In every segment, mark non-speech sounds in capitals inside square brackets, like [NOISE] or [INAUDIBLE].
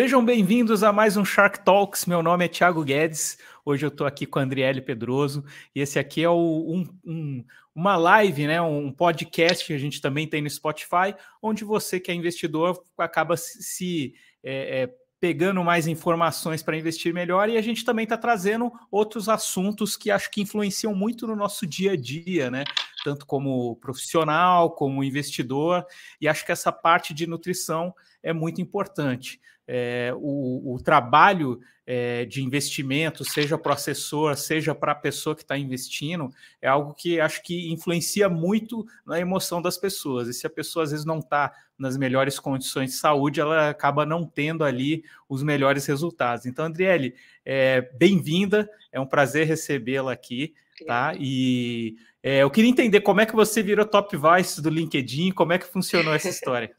Sejam bem-vindos a mais um Shark Talks. Meu nome é Thiago Guedes. Hoje eu estou aqui com a Andriele Pedroso e esse aqui é o, um, um, uma live, né, um podcast que a gente também tem no Spotify, onde você que é investidor acaba se, é, é, pegando mais informações para investir melhor e a gente também está trazendo outros assuntos que acho que influenciam muito no nosso dia a dia, né? Tanto como profissional, como investidor, e acho que essa parte de nutrição é muito importante é, o, o, trabalho é, de investimento, seja para o assessor, seja para a pessoa que está investindo, é algo que acho que influencia muito na emoção das pessoas. E se a pessoa às vezes não está nas melhores condições de saúde, ela acaba não tendo ali os melhores resultados. Então, Andriele, é, bem-vinda, é um prazer recebê-la aqui, tá? E eu queria entender como é que você virou top vice do LinkedIn, como é que funcionou essa história.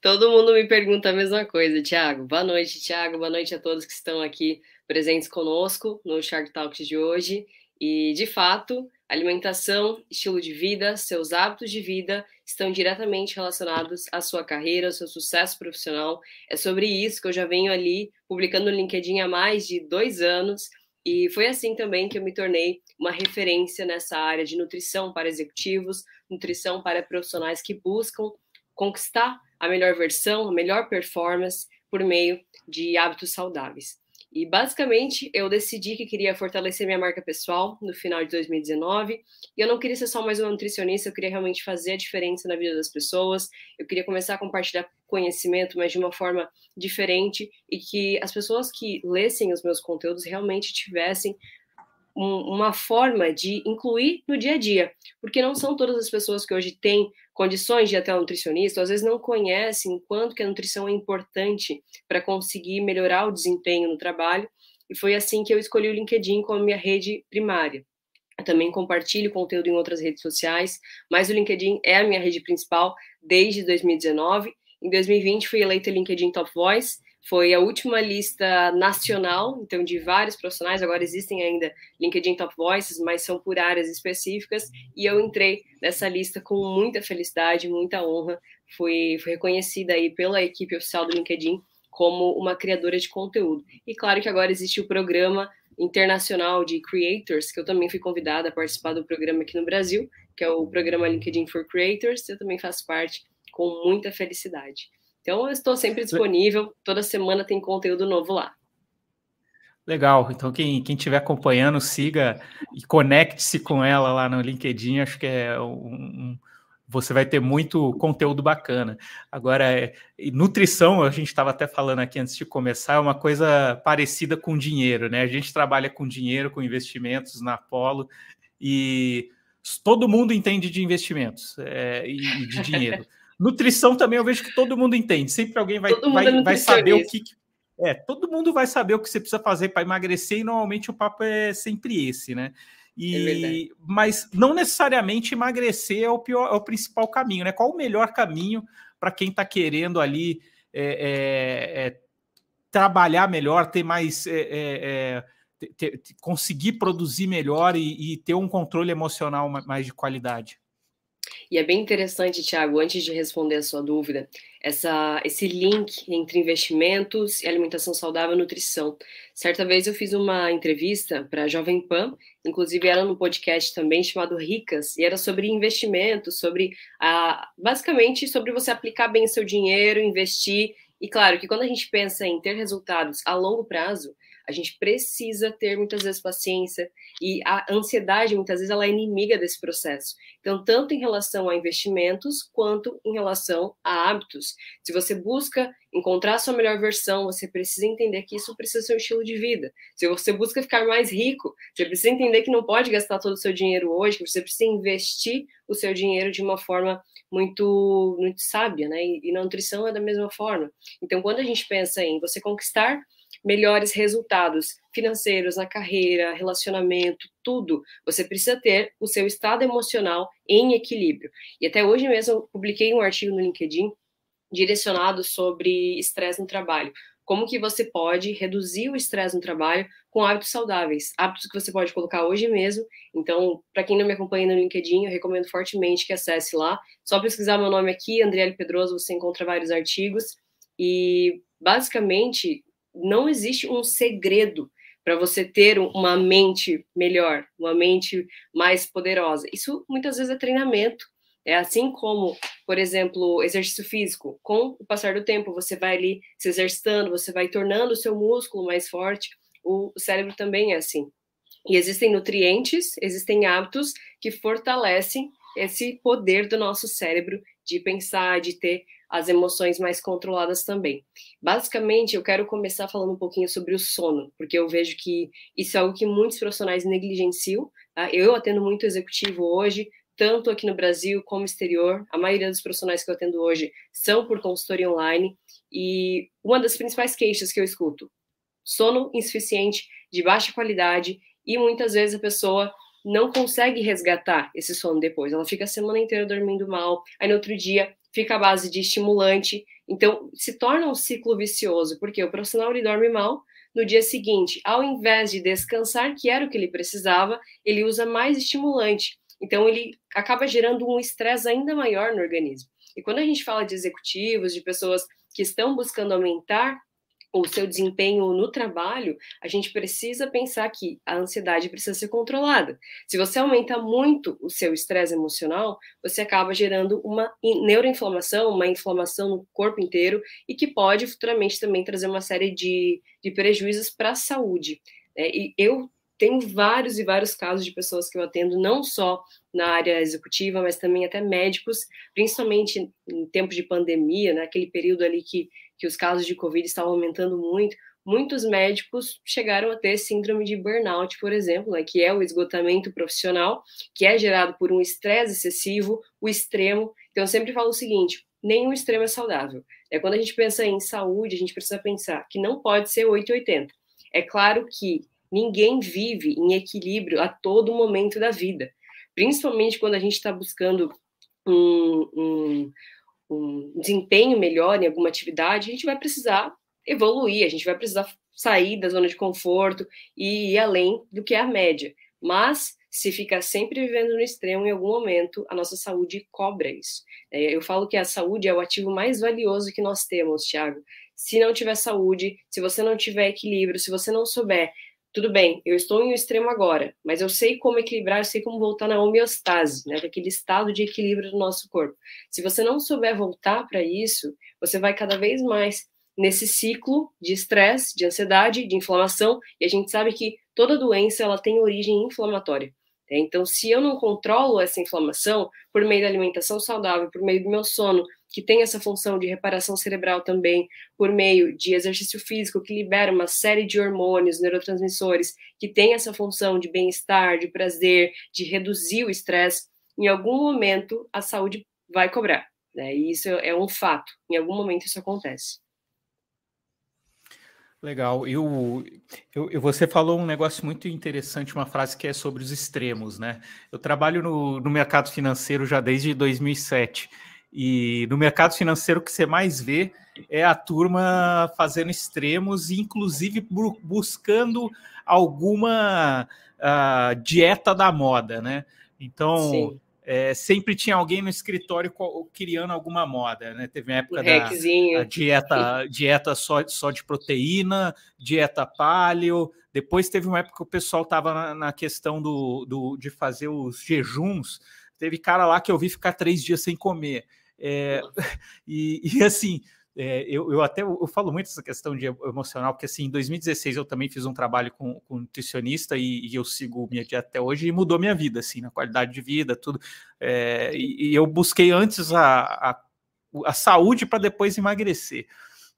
Todo mundo me pergunta a mesma coisa, Thiago. Boa noite, Thiago. Boa noite a todos que estão aqui presentes conosco no Shark Talks de hoje. E, de fato, alimentação, estilo de vida, seus hábitos de vida estão diretamente relacionados à sua carreira, ao seu sucesso profissional. É sobre isso que eu já venho ali publicando no LinkedIn há mais de dois anos. E foi assim também que eu me tornei uma referência nessa área de nutrição para executivos, nutrição para profissionais que buscam conquistar a melhor versão, a melhor performance por meio de hábitos saudáveis. E basicamente eu decidi que queria fortalecer minha marca pessoal no final de 2019. E eu não queria ser só mais uma nutricionista, eu queria realmente fazer a diferença na vida das pessoas. Eu queria começar a compartilhar conhecimento, mas de uma forma diferente e que as pessoas que lessem os meus conteúdos realmente tivessem um, uma forma de incluir no dia a dia, porque não são todas as pessoas que hoje têm condições de ir até um nutricionista, às vezes não conhecem o quanto que a nutrição é importante para conseguir melhorar o desempenho no trabalho, e foi assim que eu escolhi o LinkedIn como minha rede primária. Eu também compartilho conteúdo em outras redes sociais, mas o LinkedIn é a minha rede principal desde 2019. Em 2020 fui eleita LinkedIn Top Voice, foi a última lista nacional, então de vários profissionais, agora existem ainda LinkedIn Top Voices, mas são por áreas específicas, e eu entrei nessa lista com muita felicidade, muita honra, fui, fui reconhecida aí pela equipe oficial do LinkedIn como uma criadora de conteúdo. E claro que agora existe o programa internacional de creators, que eu também fui convidada a participar do programa aqui no Brasil, que é o programa LinkedIn for Creators, eu também faço parte com muita felicidade. Então, eu estou sempre disponível, toda semana tem conteúdo novo lá. Legal, então quem estiver acompanhando, siga e conecte-se com ela lá no LinkedIn, acho que é um, você vai ter muito conteúdo bacana. Agora, é, nutrição, a gente estava até falando aqui antes de começar, é uma coisa parecida com dinheiro, né? A gente trabalha com dinheiro, com investimentos na Apolo, e todo mundo entende de investimentos é, e de dinheiro. [LAUGHS] Nutrição também eu vejo que todo mundo entende. Sempre alguém vai, vai, é vai saber o que. É, todo mundo vai saber o que você precisa fazer para emagrecer, e normalmente o papo é sempre esse, né? E, é mas não necessariamente emagrecer é o, pior, é o principal caminho, né? Qual o melhor caminho para quem está querendo ali é, é, é, trabalhar melhor, ter mais. É, ter, conseguir produzir melhor e, e ter um controle emocional mais de qualidade? E é bem interessante, Tiago, antes de responder a sua dúvida, essa, esse link entre investimentos e alimentação saudável e nutrição. Certa vez eu fiz uma entrevista para a Jovem Pan, inclusive era num podcast também chamado Ricas, e era sobre investimentos, sobre a, basicamente sobre você aplicar bem seu dinheiro, investir. E claro que quando a gente pensa em ter resultados a longo prazo, a gente precisa ter muitas vezes paciência e a ansiedade muitas vezes ela é inimiga desse processo. Então, tanto em relação a investimentos quanto em relação a hábitos. Se você busca encontrar sua melhor versão, você precisa entender que isso precisa ser um estilo de vida. Se você busca ficar mais rico, você precisa entender que não pode gastar todo o seu dinheiro hoje, que você precisa investir o seu dinheiro de uma forma muito, muito sábia, né? E, e na nutrição é da mesma forma. Então, quando a gente pensa em você conquistar melhores resultados financeiros na carreira, relacionamento, tudo, você precisa ter o seu estado emocional em equilíbrio. E até hoje mesmo eu publiquei um artigo no LinkedIn direcionado sobre estresse no trabalho. Como que você pode reduzir o estresse no trabalho com hábitos saudáveis, hábitos que você pode colocar hoje mesmo. Então, para quem não me acompanha no LinkedIn, eu recomendo fortemente que acesse lá. Só pesquisar meu nome aqui, Andriele Pedroso, você encontra vários artigos. E basicamente, não existe um segredo para você ter uma mente melhor, uma mente mais poderosa. Isso muitas vezes é treinamento. É assim como, por exemplo, exercício físico. Com o passar do tempo, você vai ali se exercitando, você vai tornando o seu músculo mais forte. O cérebro também é assim. E existem nutrientes, existem hábitos que fortalecem esse poder do nosso cérebro de pensar, de ter as emoções mais controladas também. Basicamente, eu quero começar falando um pouquinho sobre o sono, porque eu vejo que isso é algo que muitos profissionais negligenciam. Tá? Eu atendo muito executivo hoje, tanto aqui no Brasil como exterior. A maioria dos profissionais que eu atendo hoje são por consultoria online. E uma das principais queixas que eu escuto: sono insuficiente, de baixa qualidade, e muitas vezes a pessoa não consegue resgatar esse sono depois. Ela fica a semana inteira dormindo mal, aí no outro dia fica à base de estimulante. Então, se torna um ciclo vicioso, porque o profissional ele dorme mal, no dia seguinte, ao invés de descansar, que era o que ele precisava, ele usa mais estimulante. Então, ele acaba gerando um estresse ainda maior no organismo. E quando a gente fala de executivos, de pessoas que estão buscando aumentar o seu desempenho no trabalho, a gente precisa pensar que a ansiedade precisa ser controlada. Se você aumenta muito o seu estresse emocional, você acaba gerando uma neuroinflamação, uma inflamação no corpo inteiro e que pode futuramente também trazer uma série de, de prejuízos para a saúde. É, e eu tenho vários e vários casos de pessoas que eu atendo, não só na área executiva, mas também até médicos, principalmente em tempos de pandemia, naquele né, período ali que que os casos de Covid estavam aumentando muito, muitos médicos chegaram a ter síndrome de burnout, por exemplo, né, que é o esgotamento profissional, que é gerado por um estresse excessivo, o extremo. Então, eu sempre falo o seguinte: nenhum extremo é saudável. É quando a gente pensa em saúde, a gente precisa pensar que não pode ser 880. É claro que ninguém vive em equilíbrio a todo momento da vida, principalmente quando a gente está buscando um, um um desempenho melhor em alguma atividade, a gente vai precisar evoluir, a gente vai precisar sair da zona de conforto e ir além do que é a média. Mas se ficar sempre vivendo no extremo, em algum momento a nossa saúde cobra isso. É, eu falo que a saúde é o ativo mais valioso que nós temos, Thiago. Se não tiver saúde, se você não tiver equilíbrio, se você não souber tudo bem, eu estou em um extremo agora, mas eu sei como equilibrar, eu sei como voltar na homeostase, né, aquele estado de equilíbrio do nosso corpo. Se você não souber voltar para isso, você vai cada vez mais nesse ciclo de estresse, de ansiedade, de inflamação, e a gente sabe que toda doença ela tem origem inflamatória. Né? Então, se eu não controlo essa inflamação por meio da alimentação saudável, por meio do meu sono, que tem essa função de reparação cerebral também, por meio de exercício físico, que libera uma série de hormônios, neurotransmissores, que tem essa função de bem-estar, de prazer, de reduzir o estresse, em algum momento a saúde vai cobrar. Né? E isso é um fato, em algum momento isso acontece. Legal. Eu, eu, você falou um negócio muito interessante, uma frase que é sobre os extremos, né? Eu trabalho no, no mercado financeiro já desde 2007 e no mercado financeiro o que você mais vê é a turma fazendo extremos, inclusive buscando alguma uh, dieta da moda, né? Então, é, sempre tinha alguém no escritório criando alguma moda, né? Teve uma época um da dieta, dieta só, só de proteína, dieta paleo. Depois teve uma época que o pessoal estava na, na, questão do, do, de fazer os jejuns. Teve cara lá que eu vi ficar três dias sem comer. É, [LAUGHS] e, e, assim, é, eu, eu, até eu falo muito essa questão de emocional, porque assim, em 2016 eu também fiz um trabalho com, com um nutricionista e, e, eu sigo minha dieta até hoje e mudou minha vida, assim, na qualidade de vida, tudo. É, e, e, eu busquei antes a, a, a saúde para depois emagrecer.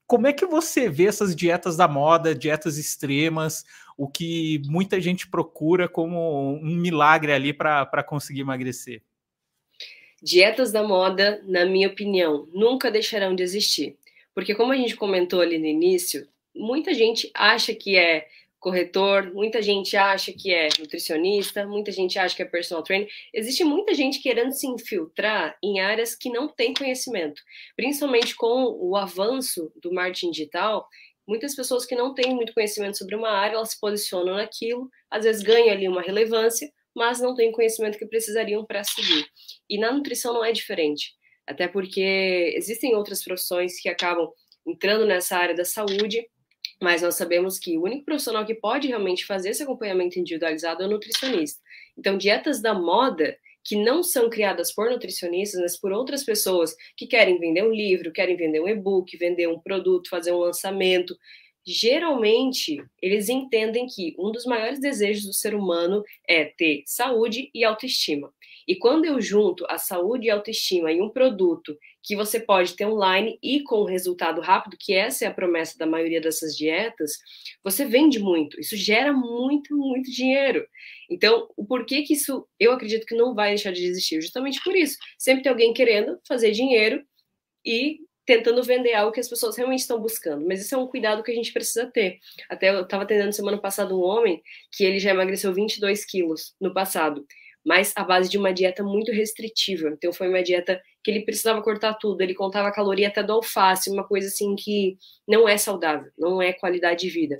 Como é que você vê essas dietas da moda, dietas extremas, o que muita gente procura como um milagre ali para conseguir emagrecer? Dietas da moda, na minha opinião, nunca deixarão de existir. Porque, como a gente comentou ali no início, muita gente acha que é corretor, muita gente acha que é nutricionista, muita gente acha que é personal trainer. Existe muita gente querendo se infiltrar em áreas que não tem conhecimento, principalmente com o avanço do marketing digital. Muitas pessoas que não têm muito conhecimento sobre uma área, elas se posicionam naquilo, às vezes ganham ali uma relevância, mas não têm conhecimento que precisariam para seguir. E na nutrição não é diferente, até porque existem outras profissões que acabam entrando nessa área da saúde, mas nós sabemos que o único profissional que pode realmente fazer esse acompanhamento individualizado é o nutricionista. Então, dietas da moda que não são criadas por nutricionistas, mas por outras pessoas que querem vender um livro, querem vender um e-book, vender um produto, fazer um lançamento, geralmente eles entendem que um dos maiores desejos do ser humano é ter saúde e autoestima. E quando eu junto a saúde e autoestima em um produto que você pode ter online e com resultado rápido, que essa é a promessa da maioria dessas dietas, você vende muito. Isso gera muito, muito dinheiro. Então, o porquê que isso eu acredito que não vai deixar de existir? Justamente por isso. Sempre tem alguém querendo fazer dinheiro e tentando vender algo que as pessoas realmente estão buscando. Mas isso é um cuidado que a gente precisa ter. Até eu estava atendendo semana passada um homem que ele já emagreceu 22 quilos no passado mas a base de uma dieta muito restritiva. Então foi uma dieta que ele precisava cortar tudo, ele contava a caloria até do alface, uma coisa assim que não é saudável, não é qualidade de vida.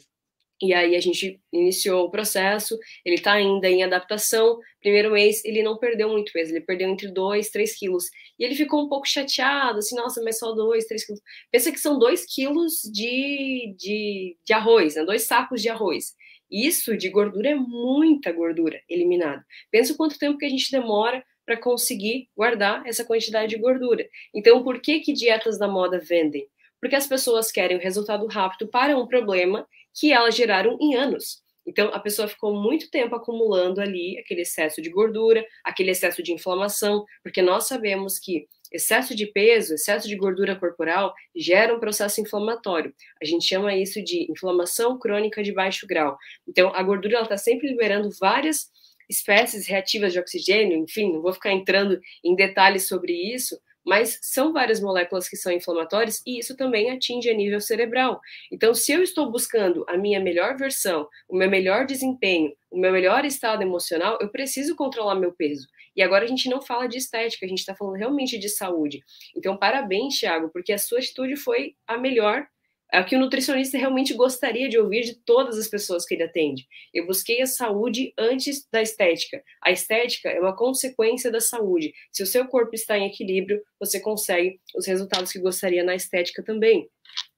E aí a gente iniciou o processo, ele está ainda em adaptação. Primeiro mês ele não perdeu muito peso, ele perdeu entre 2 3 quilos. E ele ficou um pouco chateado, assim, nossa, mas só 2, 3 quilos. Pensa que são 2 quilos de, de, de arroz, né? dois sacos de arroz. Isso de gordura é muita gordura eliminada. Pensa quanto tempo que a gente demora para conseguir guardar essa quantidade de gordura. Então, por que que dietas da moda vendem? Porque as pessoas querem um resultado rápido para um problema que elas geraram em anos. Então, a pessoa ficou muito tempo acumulando ali aquele excesso de gordura, aquele excesso de inflamação, porque nós sabemos que Excesso de peso, excesso de gordura corporal gera um processo inflamatório. A gente chama isso de inflamação crônica de baixo grau. Então, a gordura está sempre liberando várias espécies reativas de oxigênio, enfim, não vou ficar entrando em detalhes sobre isso, mas são várias moléculas que são inflamatórias e isso também atinge a nível cerebral. Então, se eu estou buscando a minha melhor versão, o meu melhor desempenho, o meu melhor estado emocional, eu preciso controlar meu peso. E agora a gente não fala de estética, a gente está falando realmente de saúde. Então, parabéns, Thiago, porque a sua atitude foi a melhor é o que o nutricionista realmente gostaria de ouvir de todas as pessoas que ele atende. Eu busquei a saúde antes da estética. A estética é uma consequência da saúde. Se o seu corpo está em equilíbrio, você consegue os resultados que gostaria na estética também.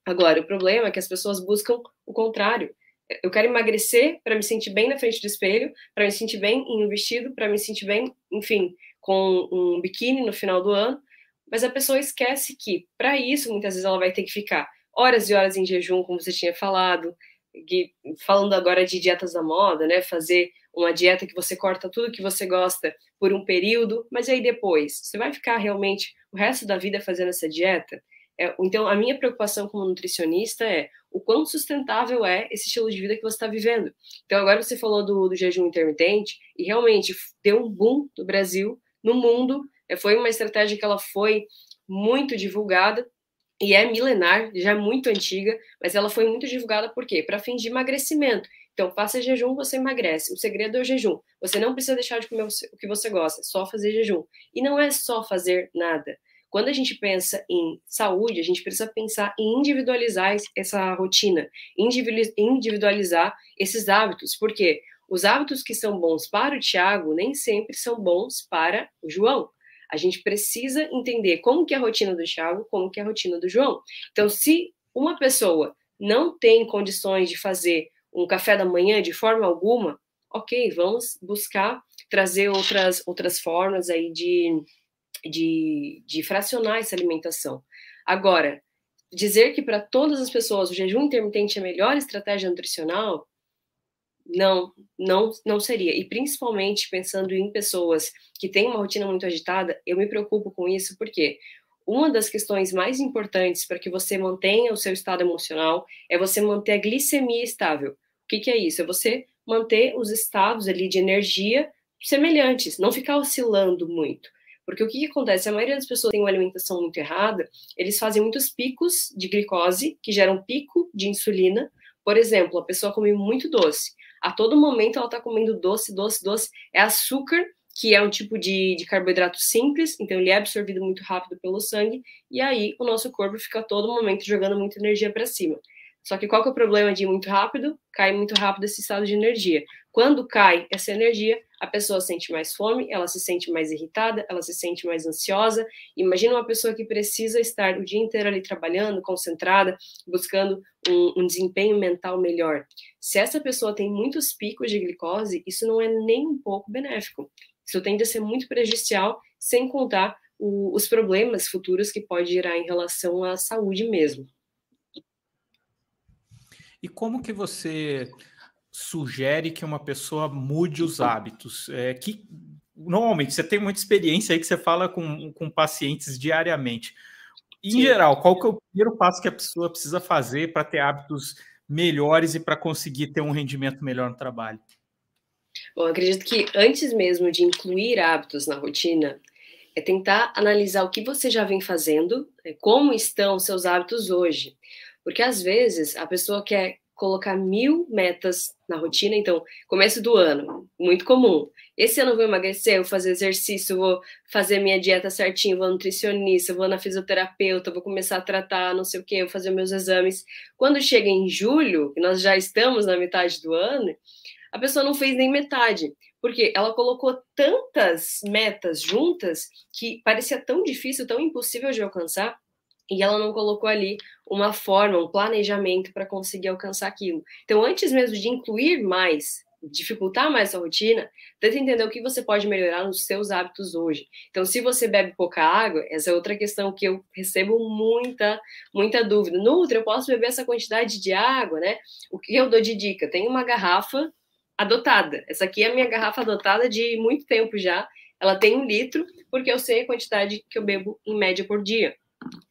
Agora, o problema é que as pessoas buscam o contrário. Eu quero emagrecer para me sentir bem na frente do espelho, para me sentir bem em um vestido, para me sentir bem, enfim, com um biquíni no final do ano. Mas a pessoa esquece que, para isso, muitas vezes ela vai ter que ficar horas e horas em jejum, como você tinha falado, que, falando agora de dietas da moda, né? Fazer uma dieta que você corta tudo que você gosta por um período, mas aí depois, você vai ficar realmente o resto da vida fazendo essa dieta? É, então, a minha preocupação como nutricionista é o quão sustentável é esse estilo de vida que você está vivendo. Então, agora você falou do, do, jejum intermitente, e realmente deu um boom no Brasil, no mundo. É, foi uma estratégia que ela foi muito divulgada, e é milenar, já é muito antiga, mas ela foi muito divulgada por quê? Para fins de emagrecimento. Então, faça jejum, você emagrece. O segredo é o jejum. Você não precisa deixar de comer o que você gosta, só fazer jejum. E não é só fazer nada. Quando a gente pensa em saúde, a gente precisa pensar em individualizar essa rotina, individualizar esses hábitos, porque os hábitos que são bons para o Tiago nem sempre são bons para o João. A gente precisa entender como que é a rotina do Thiago, como que é a rotina do João. Então, se uma pessoa não tem condições de fazer um café da manhã de forma alguma, ok, vamos buscar trazer outras, outras formas aí de, de, de fracionar essa alimentação. Agora, dizer que para todas as pessoas o jejum intermitente é a melhor estratégia nutricional, não, não, não seria. E principalmente pensando em pessoas que têm uma rotina muito agitada, eu me preocupo com isso porque uma das questões mais importantes para que você mantenha o seu estado emocional é você manter a glicemia estável. O que, que é isso? É você manter os estados ali de energia semelhantes, não ficar oscilando muito. Porque o que, que, acontece? A maioria das pessoas tem uma alimentação muito errada, eles fazem muitos picos de glicose, que geram pico de insulina. Por exemplo, a pessoa come muito doce a todo momento ela está comendo doce, doce, doce. É açúcar, que é um tipo de, de carboidrato simples, então ele é absorvido muito rápido pelo sangue, e aí o nosso corpo fica a todo momento jogando muita energia para cima. Só que qual que é o problema de ir muito rápido? Cai muito rápido esse estado de energia. Quando cai essa energia, a pessoa sente mais fome, ela se sente mais irritada, ela se sente mais ansiosa. Imagina uma pessoa que precisa estar o dia inteiro ali trabalhando, concentrada, buscando um, um desempenho mental melhor. Se essa pessoa tem muitos picos de glicose, isso não é nem um pouco benéfico. Isso tende a ser muito prejudicial, sem contar o, os problemas futuros que pode gerar em relação à saúde mesmo. E como que você sugere que uma pessoa mude os hábitos? É, que normalmente você tem muita experiência aí que você fala com, com pacientes diariamente. Em Sim. geral, qual que é o primeiro passo que a pessoa precisa fazer para ter hábitos melhores e para conseguir ter um rendimento melhor no trabalho? Bom, acredito que antes mesmo de incluir hábitos na rotina, é tentar analisar o que você já vem fazendo, né, como estão seus hábitos hoje. Porque às vezes a pessoa quer colocar mil metas na rotina. Então, começo do ano, muito comum. Esse ano eu vou emagrecer, vou fazer exercício, vou fazer minha dieta certinho, vou nutricionista, vou na fisioterapeuta, vou começar a tratar não sei o que, vou fazer meus exames. Quando chega em julho, nós já estamos na metade do ano, a pessoa não fez nem metade, porque ela colocou tantas metas juntas que parecia tão difícil, tão impossível de alcançar, e ela não colocou ali uma forma, um planejamento para conseguir alcançar aquilo. Então, antes mesmo de incluir mais, dificultar mais a rotina, tenta entender o que você pode melhorar nos seus hábitos hoje. Então, se você bebe pouca água, essa é outra questão que eu recebo muita, muita dúvida. Nutri, eu posso beber essa quantidade de água, né? O que eu dou de dica? Tem uma garrafa adotada. Essa aqui é a minha garrafa adotada de muito tempo já. Ela tem um litro, porque eu sei a quantidade que eu bebo em média por dia.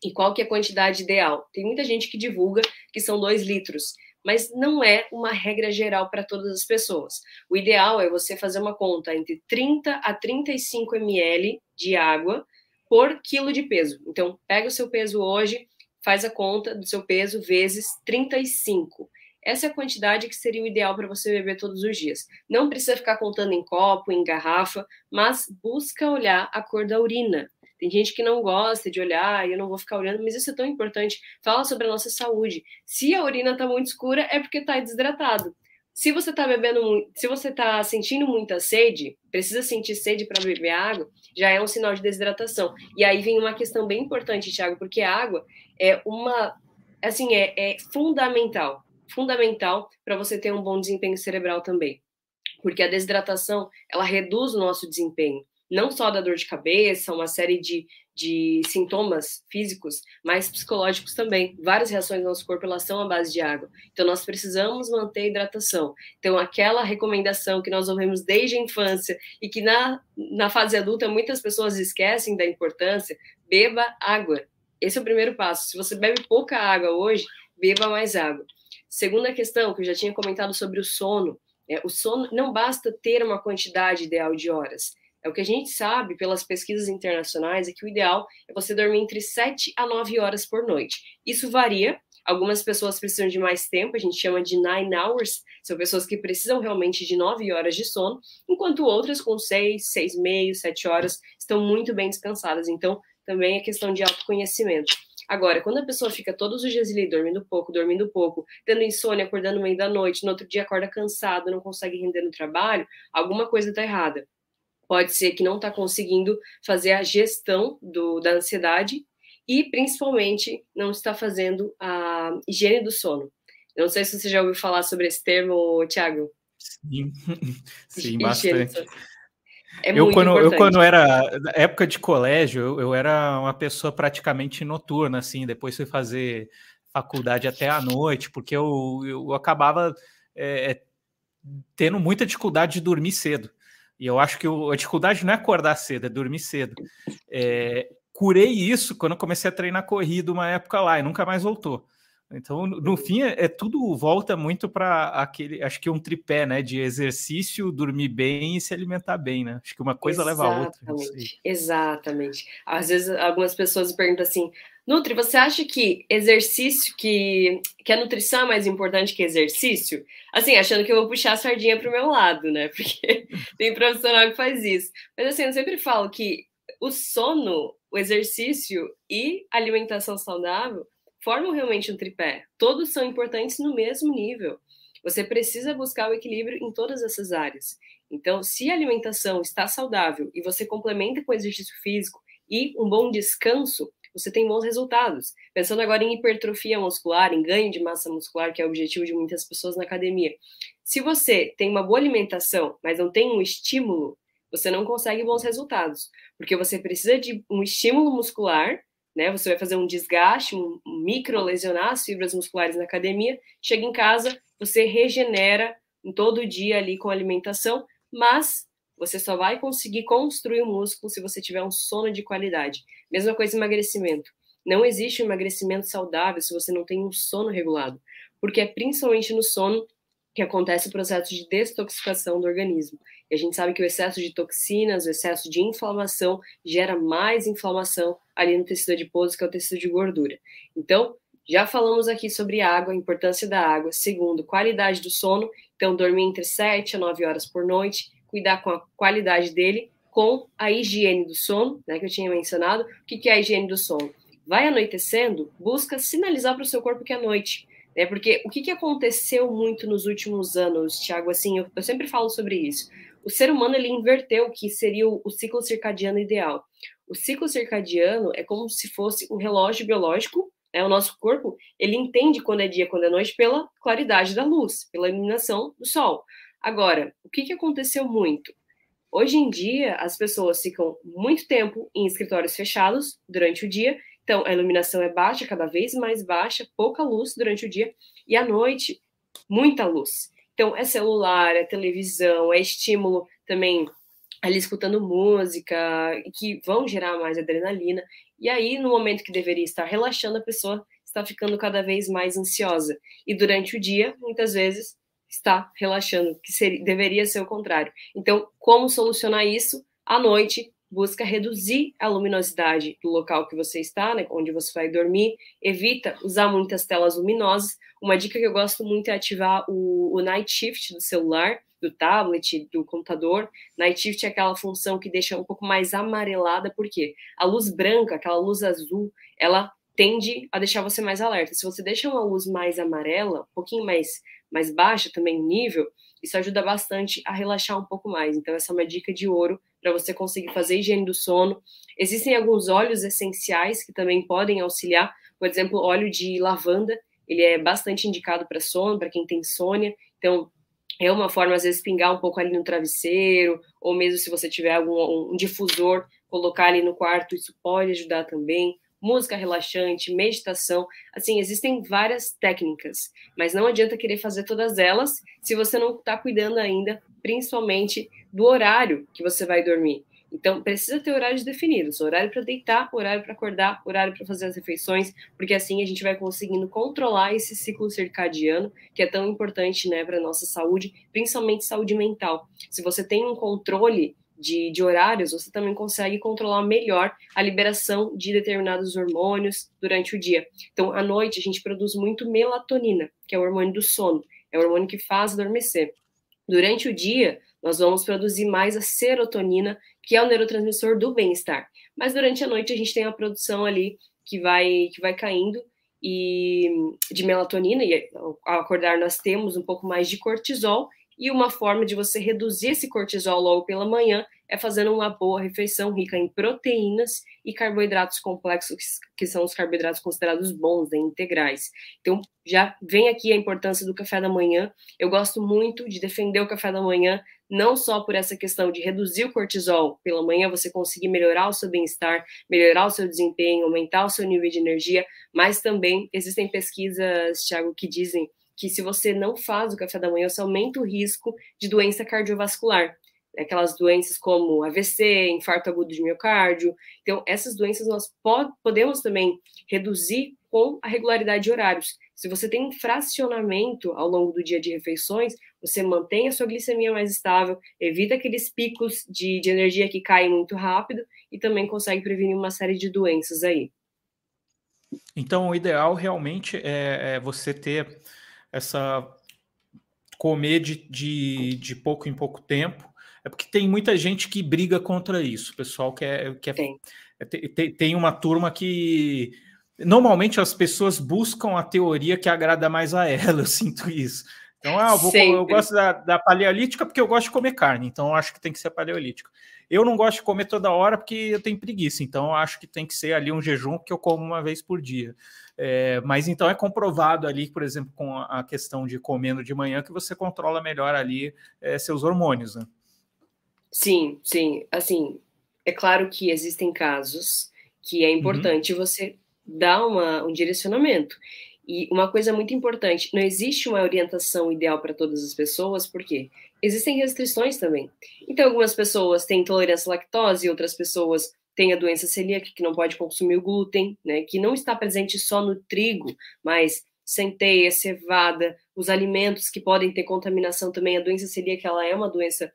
E qual que é a quantidade ideal? Tem muita gente que divulga que são 2 litros, mas não é uma regra geral para todas as pessoas. O ideal é você fazer uma conta entre 30 a 35 ml de água por quilo de peso. Então, pega o seu peso hoje, faz a conta do seu peso vezes 35. Essa é a quantidade que seria o ideal para você beber todos os dias. Não precisa ficar contando em copo, em garrafa, mas busca olhar a cor da urina. Tem gente que não gosta de olhar, e eu não vou ficar olhando, mas isso é tão importante. Fala sobre a nossa saúde. Se a urina está muito escura, é porque está desidratado. Se você está bebendo, se você está sentindo muita sede, precisa sentir sede para beber água, já é um sinal de desidratação. E aí vem uma questão bem importante, Thiago, porque a água é uma, assim, é, é fundamental, fundamental para você ter um bom desempenho cerebral também, porque a desidratação ela reduz o nosso desempenho não só da dor de cabeça, uma série de, de sintomas físicos, mas psicológicos também. Várias reações do nosso corpo elas são à base de água. Então, nós precisamos manter a hidratação. Então, aquela recomendação que nós ouvimos desde a infância e que na, na fase adulta muitas pessoas esquecem da importância, beba água. Esse é o primeiro passo. Se você bebe pouca água hoje, beba mais água. Segunda questão, que eu já tinha comentado sobre o sono. É, o sono não basta ter uma quantidade ideal de horas é o que a gente sabe pelas pesquisas internacionais é que o ideal é você dormir entre 7 a 9 horas por noite. Isso varia. Algumas pessoas precisam de mais tempo, a gente chama de nine hours, são pessoas que precisam realmente de 9 horas de sono, enquanto outras com 6, 6,5, 7 horas estão muito bem descansadas. Então, também é questão de autoconhecimento. Agora, quando a pessoa fica todos os dias ali dormindo pouco, dormindo pouco, tendo insônia, acordando no meio da noite, no outro dia acorda cansado, não consegue render no trabalho, alguma coisa está errada pode ser que não está conseguindo fazer a gestão do, da ansiedade e, principalmente, não está fazendo a higiene do sono. Eu não sei se você já ouviu falar sobre esse termo, Thiago. Sim, [LAUGHS] sim bastante. É eu, quando, eu, quando era época de colégio, eu, eu, era uma pessoa praticamente noturna, assim, depois fui fazer faculdade até à noite, porque eu, eu acabava é, tendo muita dificuldade de dormir cedo. E eu acho que a dificuldade não é acordar cedo, é dormir cedo. É, curei isso quando comecei a treinar corrida uma época lá e nunca mais voltou. Então, no fim, é, é tudo volta muito para aquele, acho que um tripé, né, de exercício, dormir bem e se alimentar bem, né? Acho que uma coisa exatamente, leva a outra. Exatamente. Às vezes algumas pessoas perguntam assim: Nutri, você acha que exercício, que, que a nutrição é mais importante que exercício? Assim, achando que eu vou puxar a sardinha para o meu lado, né? [LAUGHS] Porque tem profissional que faz isso. Mas assim, eu sempre falo que o sono, o exercício e alimentação saudável formam realmente um tripé. Todos são importantes no mesmo nível. Você precisa buscar o equilíbrio em todas essas áreas. Então, se a alimentação está saudável e você complementa com exercício físico e um bom descanso, você tem bons resultados. Pensando agora em hipertrofia muscular, em ganho de massa muscular, que é o objetivo de muitas pessoas na academia. Se você tem uma boa alimentação, mas não tem um estímulo, você não consegue bons resultados, porque você precisa de um estímulo muscular, né? Você vai fazer um desgaste, um micro lesionar as fibras musculares na academia, chega em casa, você regenera todo dia ali com alimentação, mas você só vai conseguir construir o músculo se você tiver um sono de qualidade. Mesma coisa emagrecimento. Não existe um emagrecimento saudável se você não tem um sono regulado, porque é principalmente no sono que acontece o processo de detoxificação do organismo. E a gente sabe que o excesso de toxinas, o excesso de inflamação gera mais inflamação ali no tecido adiposo, que é o tecido de gordura. Então, já falamos aqui sobre água, a importância da água. Segundo, qualidade do sono. Então, dormir entre 7 a 9 horas por noite, cuidar com a qualidade dele, com a higiene do sono, né, que eu tinha mencionado. O que é a higiene do sono? Vai anoitecendo, busca sinalizar para o seu corpo que é noite. Né? Porque o que, que aconteceu muito nos últimos anos, Tiago? Assim, eu, eu, sempre falo sobre isso. O ser humano ele inverteu o que seria o, o ciclo circadiano ideal. O ciclo circadiano é como se fosse um relógio biológico né? O nosso corpo, ele entende quando é dia, quando é noite, pela claridade da luz, pela iluminação do sol. Agora, o que, que aconteceu muito? Hoje em dia, as pessoas ficam muito tempo em escritórios fechados durante o dia, então a iluminação é baixa, cada vez mais baixa, pouca luz durante o dia, e à noite, muita luz. Então, é celular, é televisão, é estímulo também ali escutando música, que vão gerar mais adrenalina. E aí, no momento que deveria estar relaxando, a pessoa está ficando cada vez mais ansiosa. E durante o dia, muitas vezes, está relaxando, que seria, deveria ser o contrário. Então, como solucionar isso? À noite, busca reduzir a luminosidade do local que você está, né, onde você vai dormir, evita usar muitas telas luminosas. Uma dica que eu gosto muito é ativar o, o night shift do celular, do tablet, do computador. Night Shift é aquela função que deixa um pouco mais amarelada, porque a luz branca, aquela luz azul, ela tende a deixar você mais alerta. Se você deixa uma luz mais amarela, um pouquinho mais, mais baixa também nível, isso ajuda bastante a relaxar um pouco mais. Então, essa é uma dica de ouro para você conseguir fazer higiene do sono. Existem alguns óleos essenciais que também podem auxiliar, por exemplo, óleo de lavanda, ele é bastante indicado para sono, para quem tem insônia. Então, é uma forma, às vezes, pingar um pouco ali no travesseiro, ou mesmo se você tiver algum um difusor, colocar ali no quarto, isso pode ajudar também. Música relaxante, meditação, assim, existem várias técnicas, mas não adianta querer fazer todas elas se você não está cuidando ainda, principalmente do horário que você vai dormir. Então, precisa ter horários definidos: horário para deitar, horário para acordar, horário para fazer as refeições, porque assim a gente vai conseguindo controlar esse ciclo circadiano, que é tão importante né, para a nossa saúde, principalmente saúde mental. Se você tem um controle de, de, horários, você também consegue controlar melhor a liberação de determinados hormônios durante o dia. Então, à noite, a gente produz muito melatonina, que é o hormônio do sono, é o hormônio que faz adormecer. Durante o dia, nós vamos produzir mais a serotonina, que é o neurotransmissor do bem-estar. Mas durante a noite a gente tem a produção ali que vai que vai caindo e de melatonina e ao acordar nós temos um pouco mais de cortisol e uma forma de você reduzir esse cortisol logo pela manhã é fazendo uma boa refeição rica em proteínas e carboidratos complexos, que são os carboidratos considerados bons, né, integrais. Então, já vem aqui a importância do café da manhã. Eu gosto muito de defender o café da manhã, não só por essa questão de reduzir o cortisol pela manhã, você conseguir melhorar o seu bem-estar, melhorar o seu desempenho, aumentar o seu nível de energia, mas também existem pesquisas, Thiago, que dizem que se você não faz o café da manhã, você aumenta o risco de doença cardiovascular. Aquelas doenças como AVC, infarto agudo de miocárdio. Então, essas doenças nós podemos também reduzir com a regularidade de horários. Se você tem um fracionamento ao longo do dia de refeições, você mantém a sua glicemia mais estável, evita aqueles picos de, de energia que caem muito rápido e também consegue prevenir uma série de doenças aí. Então, o ideal realmente é, é você ter essa comer de, de, de, pouco em pouco tempo. É porque tem muita gente que briga contra isso. O pessoal quer. quer tem. É, tem, tem uma turma que. Normalmente as pessoas buscam a teoria que agrada mais a ela, [LAUGHS] eu sinto isso. Então, ah, eu, vou, eu gosto da, da, paleolítica porque eu gosto de comer carne, então eu acho que tem que ser paleolítica. Eu não gosto de comer toda hora porque eu tenho preguiça, então acho que tem que ser ali um jejum que eu como uma vez por dia. É, mas então é comprovado ali, por exemplo, com a questão de comendo de manhã, que você controla melhor ali é, seus hormônios, né? Sim, sim. Assim, é claro que existem casos que é uhum. importante uhum. você dar uma, um direcionamento. E uma coisa muito importante, não existe uma orientação ideal para todas as pessoas, porque existem restrições também. Então, algumas pessoas têm intolerância à lactose, outras pessoas têm a doença celíaca, que não pode consumir o glúten, né, que não está presente só no trigo, mas centeia, cevada, os alimentos que podem ter contaminação também. A doença celíaca, ela é uma doença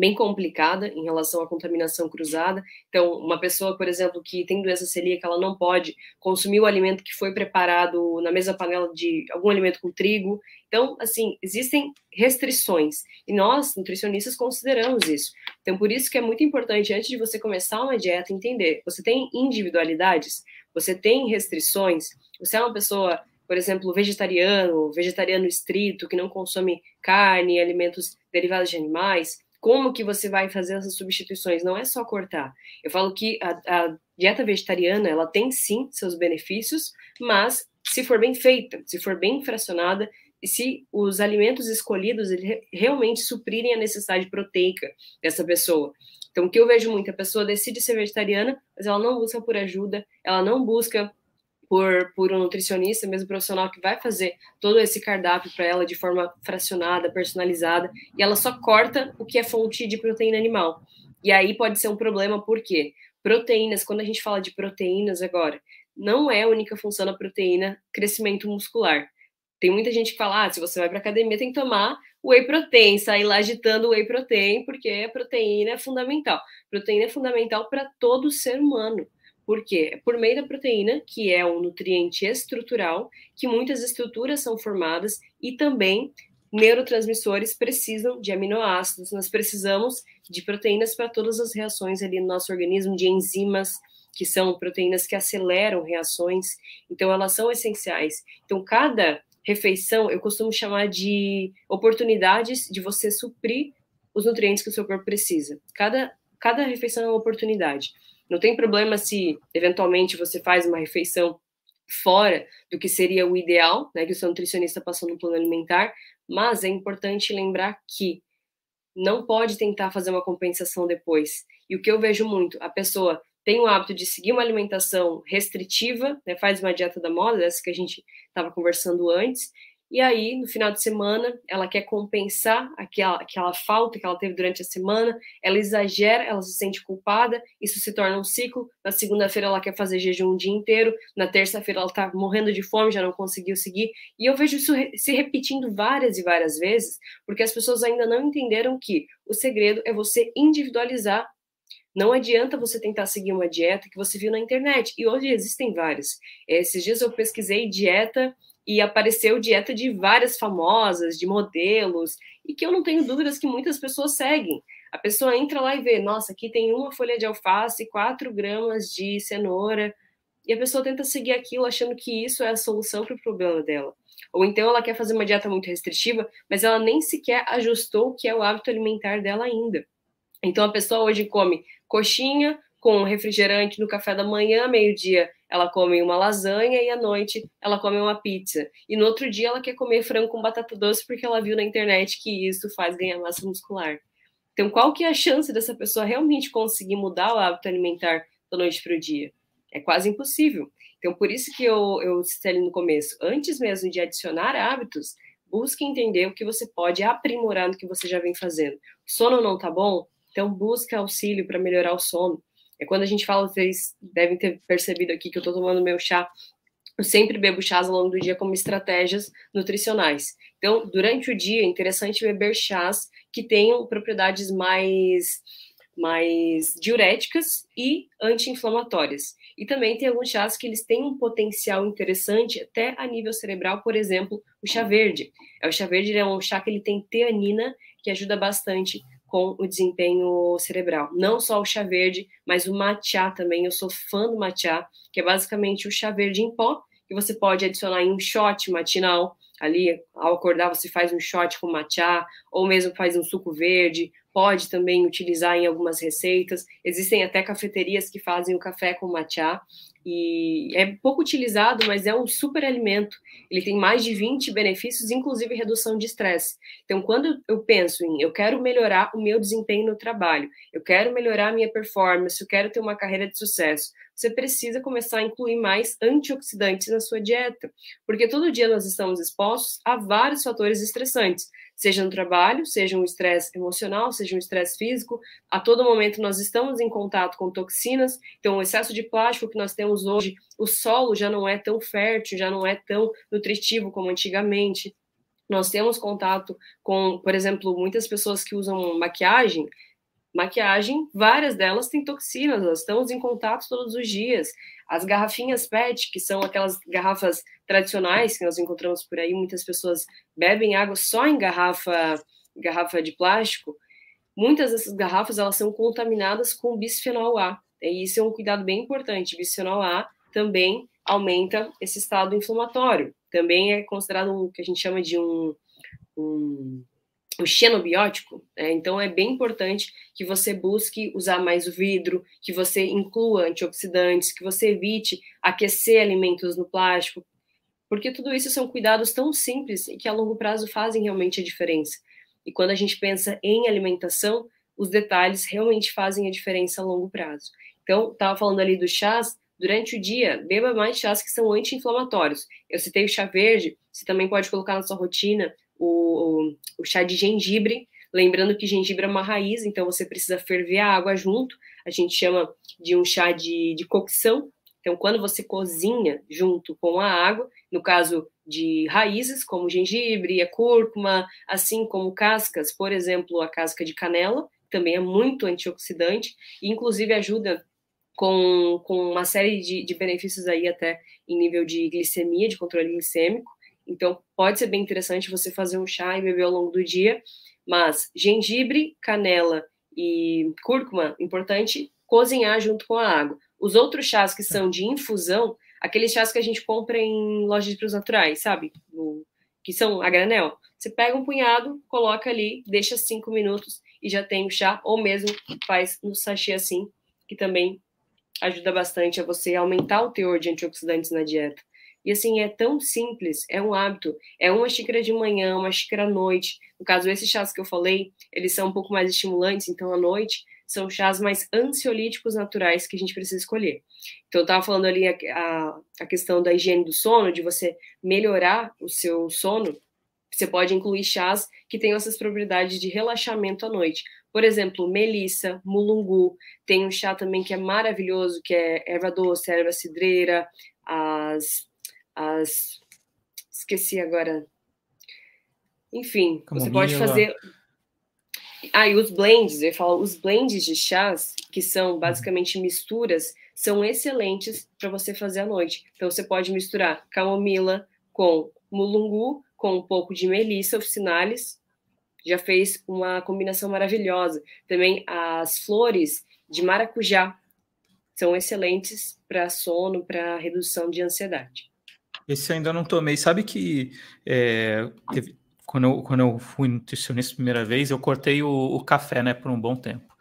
bem complicada em relação à contaminação cruzada. Então, uma pessoa, por exemplo, que tem doença celíaca, ela não pode consumir o alimento que foi preparado na mesma panela de algum alimento com trigo. Então, assim, existem restrições e nós, nutricionistas, consideramos isso. Então, por isso que é muito importante, antes de você começar uma dieta, entender: você tem individualidades, você tem restrições, você é uma pessoa por exemplo, vegetariano, vegetariano estrito, que não consome carne, alimentos derivados de animais, como que você vai fazer essas substituições? Não é só cortar. Eu falo que a, a dieta vegetariana, ela tem sim seus benefícios, mas se for bem feita, se for bem fracionada, e se os alimentos escolhidos realmente suprirem a necessidade proteica dessa pessoa. Então, o que eu vejo muito, a pessoa decide ser vegetariana, mas ela não busca por ajuda, ela não busca por, por um nutricionista, mesmo profissional, que vai fazer todo esse cardápio para ela de forma fracionada, personalizada, e ela só corta o que é fonte de proteína animal. E aí pode ser um problema, por quê? Proteínas, quando a gente fala de proteínas agora, não é a única função da proteína crescimento muscular. Tem muita gente que fala, ah, se você vai para academia tem que tomar whey protein, sair lá agitando whey protein, porque a proteína é fundamental. Proteína é fundamental para todo ser humano. Por quê? É por meio da proteína, que é um nutriente estrutural, que muitas estruturas são formadas e também neurotransmissores precisam de aminoácidos. Nós precisamos de proteínas para todas as reações ali no nosso organismo, de enzimas, que são proteínas que aceleram reações. Então, elas são essenciais. Então, cada refeição eu costumo chamar de oportunidades de você suprir os nutrientes que o seu corpo precisa. Cada, cada refeição é uma oportunidade. Não tem problema se, eventualmente, você faz uma refeição fora do que seria o ideal, né, que o seu nutricionista passou no plano alimentar, mas é importante lembrar que não pode tentar fazer uma compensação depois. E o que eu vejo muito, a pessoa tem o hábito de seguir uma alimentação restritiva, né, faz uma dieta da moda, essa que a gente estava conversando antes, e aí, no final de semana, ela quer compensar aquela, aquela falta que ela teve durante a semana, ela exagera, ela se sente culpada, isso se torna um ciclo. Na segunda-feira, ela quer fazer jejum o dia inteiro, na terça-feira, ela está morrendo de fome, já não conseguiu seguir. E eu vejo isso se repetindo várias e várias vezes, porque as pessoas ainda não entenderam que o segredo é você individualizar não adianta você tentar seguir uma dieta que você viu na internet. E hoje existem várias. Esses dias eu pesquisei dieta e apareceu dieta de várias famosas, de modelos, e que eu não tenho dúvidas que muitas pessoas seguem. A pessoa entra lá e vê, nossa, aqui tem uma folha de alface, quatro gramas de cenoura, e a pessoa tenta seguir aquilo achando que isso é a solução para o problema dela. Ou então ela quer fazer uma dieta muito restritiva, mas ela nem sequer ajustou o que é o hábito alimentar dela ainda. Então a pessoa hoje come coxinha com refrigerante no café da manhã, meio-dia ela come uma lasanha e à noite ela come uma pizza. E no outro dia ela quer comer frango com batata doce porque ela viu na internet que isso faz ganhar massa muscular. Então, qual que é a chance dessa pessoa realmente conseguir mudar o hábito alimentar da noite para o dia? É quase impossível. Então, por isso que eu, eu citei ali no começo, antes mesmo de adicionar hábitos, busque entender o que você pode aprimorar no que você já vem fazendo. O sono não tá bom? Então, busque auxílio para melhorar o sono. É quando a gente fala, vocês devem ter percebido aqui que eu estou tomando meu chá. Eu sempre bebo chás ao longo do dia como estratégias nutricionais. Então, durante o dia, é interessante beber chás que tenham propriedades mais mais diuréticas e anti-inflamatórias. E também tem alguns chás que eles têm um potencial interessante até a nível cerebral, por exemplo, o chá verde. É, o chá verde é um chá que ele tem teanina, que ajuda bastante com o desempenho cerebral. Não só o chá verde, mas o matcha também. Eu sou fã do matcha, que é basicamente o chá verde em pó, que você pode adicionar em um shot matinal, ali ao acordar você faz um shot com matcha, ou mesmo faz um suco verde, pode também utilizar em algumas receitas. Existem até cafeterias que fazem o café com matcha e é pouco utilizado, mas é um super alimento. Ele tem mais de 20 benefícios, inclusive redução de estresse. Então, quando eu penso em eu quero melhorar o meu desempenho no trabalho, eu quero melhorar a minha performance, eu quero ter uma carreira de sucesso, você precisa começar a incluir mais antioxidantes na sua dieta, porque todo dia nós estamos expostos a vários fatores estressantes seja no trabalho, seja um estresse emocional, seja um estresse físico. A todo momento nós estamos em contato com toxinas, então o excesso de plástico que nós temos hoje, o solo já não é tão fértil, já não é tão nutritivo como antigamente. Nós temos contato com, por exemplo, muitas pessoas que usam maquiagem, maquiagem, várias delas têm toxinas, nós estamos em contato todos os dias. As garrafinhas PET, que são aquelas garrafas tradicionais que nós encontramos por aí, muitas pessoas bebem água só em garrafa, garrafa de plástico. Muitas dessas garrafas elas são contaminadas com bisfenol A. E isso é um cuidado bem importante. Bisfenol A também aumenta esse estado inflamatório. Também é considerado o que a gente chama de um, um o xenobiótico. Né? Então, é bem importante que você busque usar mais o vidro, que você inclua antioxidantes, que você evite aquecer alimentos no plástico, porque tudo isso são cuidados tão simples e que a longo prazo fazem realmente a diferença. E quando a gente pensa em alimentação, os detalhes realmente fazem a diferença a longo prazo. Então, estava falando ali dos chás, durante o dia, beba mais chás que são anti-inflamatórios. Eu citei o chá verde, você também pode colocar na sua rotina o, o chá de gengibre, lembrando que gengibre é uma raiz, então você precisa ferver a água junto, a gente chama de um chá de, de cocção, então quando você cozinha junto com a água, no caso de raízes, como gengibre, a cúrcuma, assim como cascas, por exemplo, a casca de canela, também é muito antioxidante, e inclusive ajuda com, com uma série de, de benefícios aí até em nível de glicemia, de controle glicêmico, então, pode ser bem interessante você fazer um chá e beber ao longo do dia, mas gengibre, canela e cúrcuma, importante cozinhar junto com a água. Os outros chás que são de infusão, aqueles chás que a gente compra em lojas de produtos naturais, sabe? que são a granel. Você pega um punhado, coloca ali, deixa cinco minutos e já tem o chá, ou mesmo faz no sachê assim, que também ajuda bastante a você aumentar o teor de antioxidantes na dieta. E assim, é tão simples, é um hábito. É uma xícara de manhã, uma xícara à noite. No caso, esses chás que eu falei, eles são um pouco mais estimulantes, então à noite são chás mais ansiolíticos naturais que a gente precisa escolher. Então, eu estava falando ali a, a, a, questão da higiene do sono, de você melhorar o seu sono. Você pode incluir chás que tenham essas propriedades de relaxamento à noite. Por exemplo, melissa, mulungu, tem um chá também que é maravilhoso, que é erva doce, erva cidreira, as as. Esqueci agora. Enfim, você pode fazer. Ah, e os blends, eu falo, os blends de chás, que são basicamente misturas, são excelentes para você fazer à noite. Então, você pode misturar camomila com mulungu, com um pouco de melissa officinalis, já fez uma combinação maravilhosa. Também as flores de maracujá são excelentes para sono, para redução de ansiedade. Esse eu ainda não tomei. Sabe que é, teve, quando, eu, quando eu fui nutricionista a primeira vez, eu cortei o, o café, né, por um bom tempo.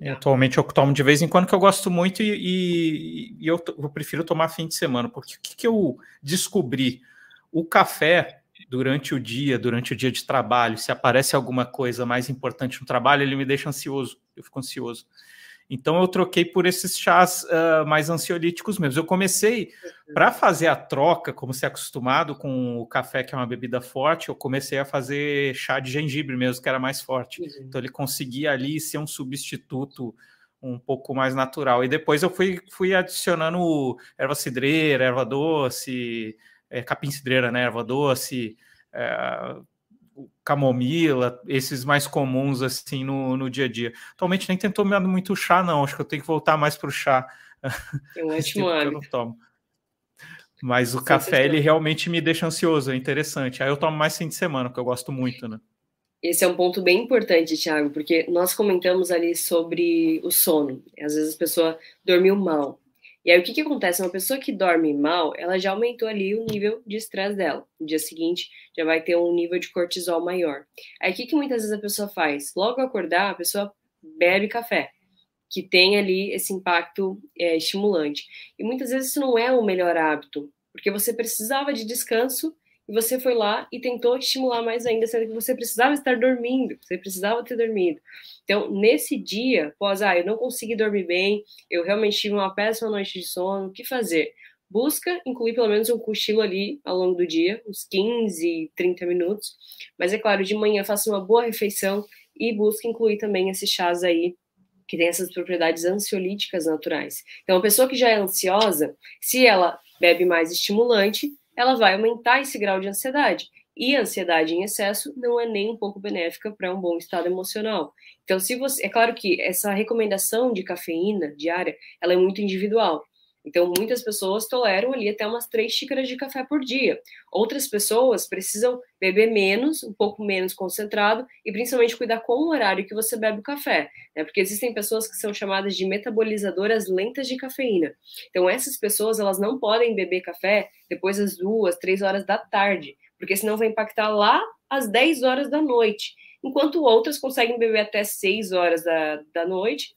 E, atualmente eu tomo de vez em quando, que eu gosto muito e, e, e eu, eu, prefiro tomar fim de semana, porque o que, que eu descobri? O café, durante o dia, durante o dia de trabalho, se aparece alguma coisa mais importante no trabalho, ele me deixa ansioso, eu fico ansioso. Então eu troquei por esses chás uh, mais ansiolíticos mesmo. Eu comecei para fazer a troca, como se é acostumado com o café, que é uma bebida forte, eu comecei a fazer chá de gengibre mesmo, que era mais forte. Uhum. Então ele conseguia ali ser um substituto um pouco mais natural. E depois eu fui, fui adicionando erva cidreira, erva doce, é, capim cidreira, né? Erva doce, é, camomila, esses mais comuns assim no, no dia a dia. Atualmente nem tenho tomado muito chá, não. Acho que eu tenho que voltar mais para o chá. É um [LAUGHS] ótimo hábito. Eu não tomo. Mas o Sim, café, ele realmente me deixa ansioso, é interessante. Aí eu tomo mais fim de semana, porque eu gosto muito, né? Esse é um ponto bem importante, Thiago, porque nós comentamos ali sobre o sono. Às vezes a pessoa dormiu mal. E aí o que, que acontece? Uma pessoa que dorme mal, ela já aumentou ali o nível de estresse dela. No dia seguinte, já vai ter um nível de cortisol maior. Aí o que, que muitas vezes a pessoa faz? Logo acordar, a pessoa bebe café, que tem ali esse impacto é, estimulante. E muitas vezes isso não é o melhor hábito, porque você precisava de descanso e você foi lá e tentou estimular mais ainda, sendo que você precisava estar dormindo, você precisava ter dormido. Então, nesse dia, após, ah, eu não consegui dormir bem, eu realmente tive uma péssima noite de sono, o que fazer? Busca incluir pelo menos um cochilo ali ao longo do dia, uns 15, 30 minutos. Mas é claro, de manhã faça uma boa refeição e busque incluir também esses chás aí que tem essas propriedades ansiolíticas naturais. Então, a pessoa que já é ansiosa, se ela bebe mais estimulante, ela vai aumentar esse grau de ansiedade. E a ansiedade em excesso não é nem um pouco benéfica para um bom estado emocional. Então, se você, é claro que essa recomendação de cafeína diária, ela é muito individual. Então, muitas pessoas toleram ali até umas três xícaras de café por dia. Outras pessoas precisam beber menos, um pouco menos concentrado, e principalmente cuidar com o horário que você bebe o café. Né? Porque existem pessoas que são chamadas de metabolizadoras lentas de cafeína. Então, essas pessoas elas não podem beber café depois das duas, três horas da tarde, porque senão vai impactar lá às 10 horas da noite. Enquanto outras conseguem beber até 6 horas da, da noite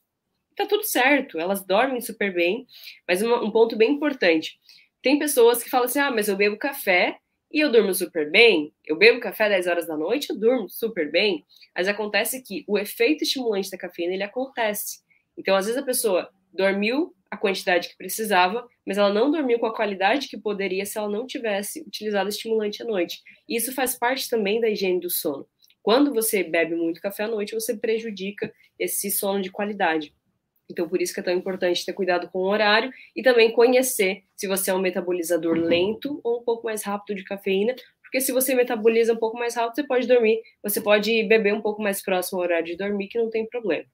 tá tudo certo, elas dormem super bem. Mas um ponto bem importante: tem pessoas que falam assim, ah, mas eu bebo café e eu durmo super bem. Eu bebo café 10 horas da noite, eu durmo super bem. Mas acontece que o efeito estimulante da cafeína ele acontece. Então, às vezes a pessoa dormiu a quantidade que precisava, mas ela não dormiu com a qualidade que poderia se ela não tivesse utilizado estimulante à noite. Isso faz parte também da higiene do sono. Quando você bebe muito café à noite, você prejudica esse sono de qualidade. Então, por isso que é tão importante ter cuidado com o horário e também conhecer se você é um metabolizador lento ou um pouco mais rápido de cafeína, porque se você metaboliza um pouco mais rápido, você pode dormir, você pode beber um pouco mais próximo ao horário de dormir, que não tem problema.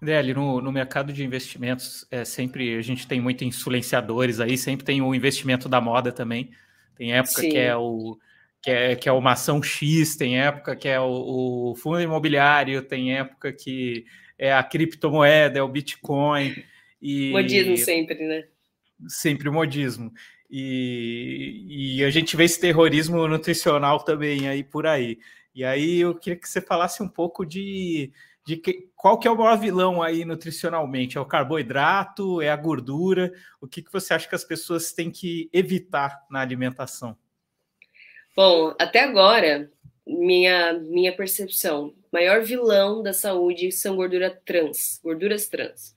Deli, no, no mercado de investimentos, é sempre a gente tem muitos influenciadores aí, sempre tem o investimento da moda também. Tem época Sim. que é o que é, que é uma ação X, tem época que é o, o, fundo imobiliário, tem época que é a criptomoeda, é o Bitcoin. E, modismo sempre, né? Sempre modismo. E, e a gente vê esse terrorismo nutricional também aí por aí. E aí eu queria que você falasse um pouco de, de que, qual que é o maior vilão aí nutricionalmente? É o carboidrato? É a gordura? O que, que você acha que as pessoas têm que evitar na alimentação? Bom, até agora, minha, minha percepção, maior vilão da saúde são gordura trans, gorduras trans.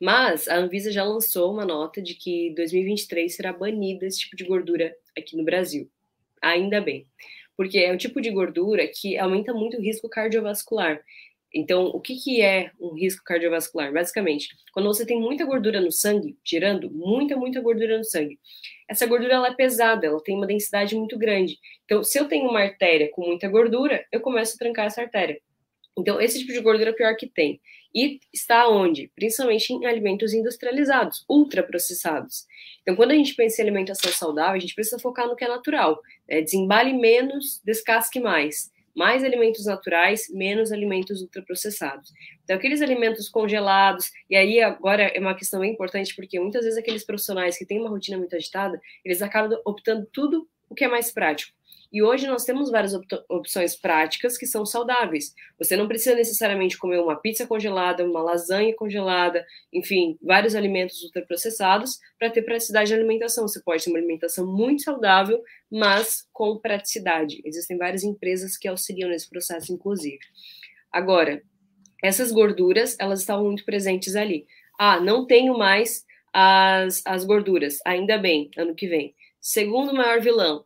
Mas a Anvisa já lançou uma nota de que 2023 será banida esse tipo de gordura aqui no Brasil. Ainda bem. Porque é um tipo de gordura que aumenta muito o risco cardiovascular. Então, o que, que é um risco cardiovascular? Basicamente, quando você tem muita gordura no sangue, tirando muita, muita gordura no sangue, essa gordura ela é pesada, ela tem uma densidade muito grande. Então, se eu tenho uma artéria com muita gordura, eu começo a trancar essa artéria. Então, esse tipo de gordura é o pior que tem. E está onde? Principalmente em alimentos industrializados, ultraprocessados. Então, quando a gente pensa em alimentação saudável, a gente precisa focar no que é natural. Né? Desembale menos, descasque mais mais alimentos naturais, menos alimentos ultraprocessados. Então, aqueles alimentos congelados, e aí agora é uma questão bem importante, porque muitas vezes aqueles profissionais que têm uma rotina muito agitada, eles acabam optando tudo o que é mais prático. E hoje nós temos várias op opções práticas que são saudáveis. Você não precisa necessariamente comer uma pizza congelada, uma lasanha congelada, enfim, vários alimentos ultraprocessados para ter praticidade de alimentação. Você pode ter uma alimentação muito saudável, mas com praticidade. Existem várias empresas que auxiliam nesse processo, inclusive. Agora, essas gorduras, elas estavam muito presentes ali. Ah, não tenho mais as, as gorduras, ainda bem, ano que vem. Segundo maior vilão,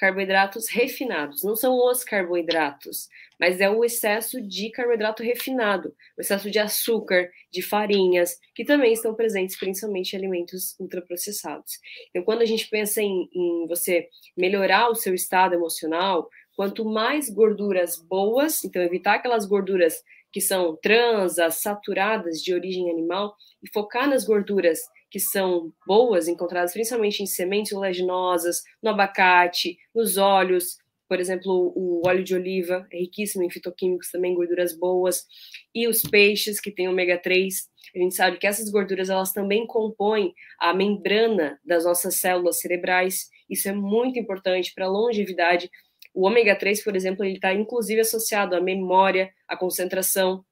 carboidratos refinados. Não são os carboidratos, mas é o excesso de carboidrato refinado, o excesso de açúcar, de farinhas, que também estão presentes principalmente em alimentos ultraprocessados. Então, quando a gente pensa em, em você melhorar o seu estado emocional, quanto mais gorduras boas, então evitar aquelas gorduras que são trans, saturadas de origem animal, e focar nas gorduras que são boas, encontradas principalmente em sementes oleaginosas, no abacate, nos óleos, por exemplo, o óleo de oliva é riquíssimo em fitoquímicos também, gorduras boas, e os peixes que têm ômega 3. A gente sabe que essas gorduras elas também compõem a membrana das nossas células cerebrais. Isso é muito importante para a longevidade. O ômega 3, por exemplo, ele está inclusive associado à memória, à concentração.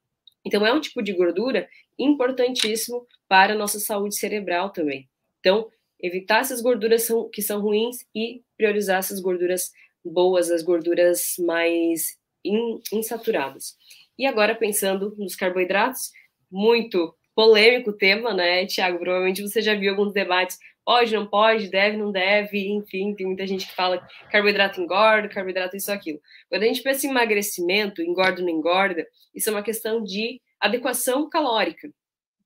Então, é um tipo de gordura importantíssimo para a nossa saúde cerebral também. Então, evitar essas gorduras que são ruins e priorizar essas gorduras boas, as gorduras mais insaturadas. E agora, pensando nos carboidratos, muito polêmico o tema, né, Tiago? Provavelmente você já viu alguns debates. Pode, não pode, deve, não deve, enfim, tem muita gente que fala carboidrato engorda, carboidrato isso, aquilo. Quando a gente pensa em emagrecimento, engorda ou não engorda, isso é uma questão de adequação calórica,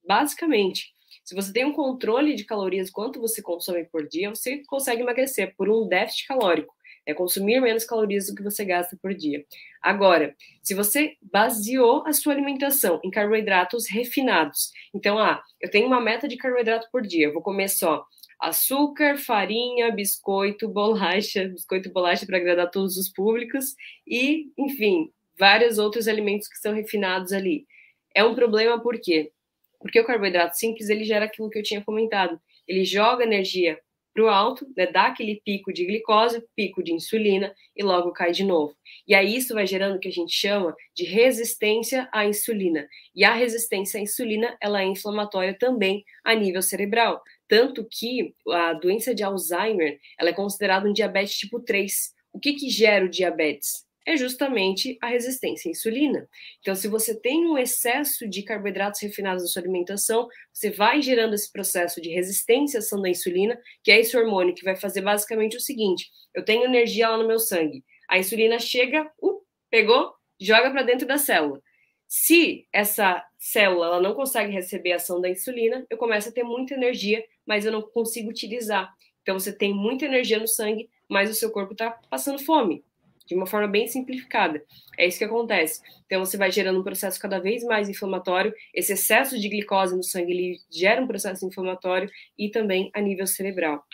basicamente. Se você tem um controle de calorias, quanto você consome por dia, você consegue emagrecer por um déficit calórico é consumir menos calorias do que você gasta por dia. Agora, se você baseou a sua alimentação em carboidratos refinados, então, ah, eu tenho uma meta de carboidrato por dia, eu vou comer só açúcar, farinha, biscoito, bolacha, biscoito e bolacha para agradar todos os públicos e, enfim, vários outros alimentos que são refinados ali. É um problema por quê? Porque o carboidrato simples, ele gera aquilo que eu tinha comentado. Ele joga energia para o alto, né, dá aquele pico de glicose, pico de insulina e logo cai de novo. E aí isso vai gerando o que a gente chama de resistência à insulina. E a resistência à insulina, ela é inflamatória também a nível cerebral. Tanto que a doença de Alzheimer, ela é considerada um diabetes tipo 3. O que, que gera o diabetes? é justamente a resistência à insulina. Então, se você tem um excesso de carboidratos refinados na sua alimentação, você vai gerando esse processo de resistência à ação da insulina, que é esse hormônio que vai fazer basicamente o seguinte: eu tenho energia lá no meu sangue, a insulina chega, uh, pegou, joga para dentro da célula. Se essa célula não consegue receber a ação da insulina, eu começo a ter muita energia, mas eu não consigo utilizar. Então, você tem muita energia no sangue, mas o seu corpo está passando fome de uma forma bem simplificada. É isso que acontece. Então, você vai gerando um processo cada vez mais inflamatório. Esse excesso de glicose no sangue ele gera um processo inflamatório e também a nível cerebral.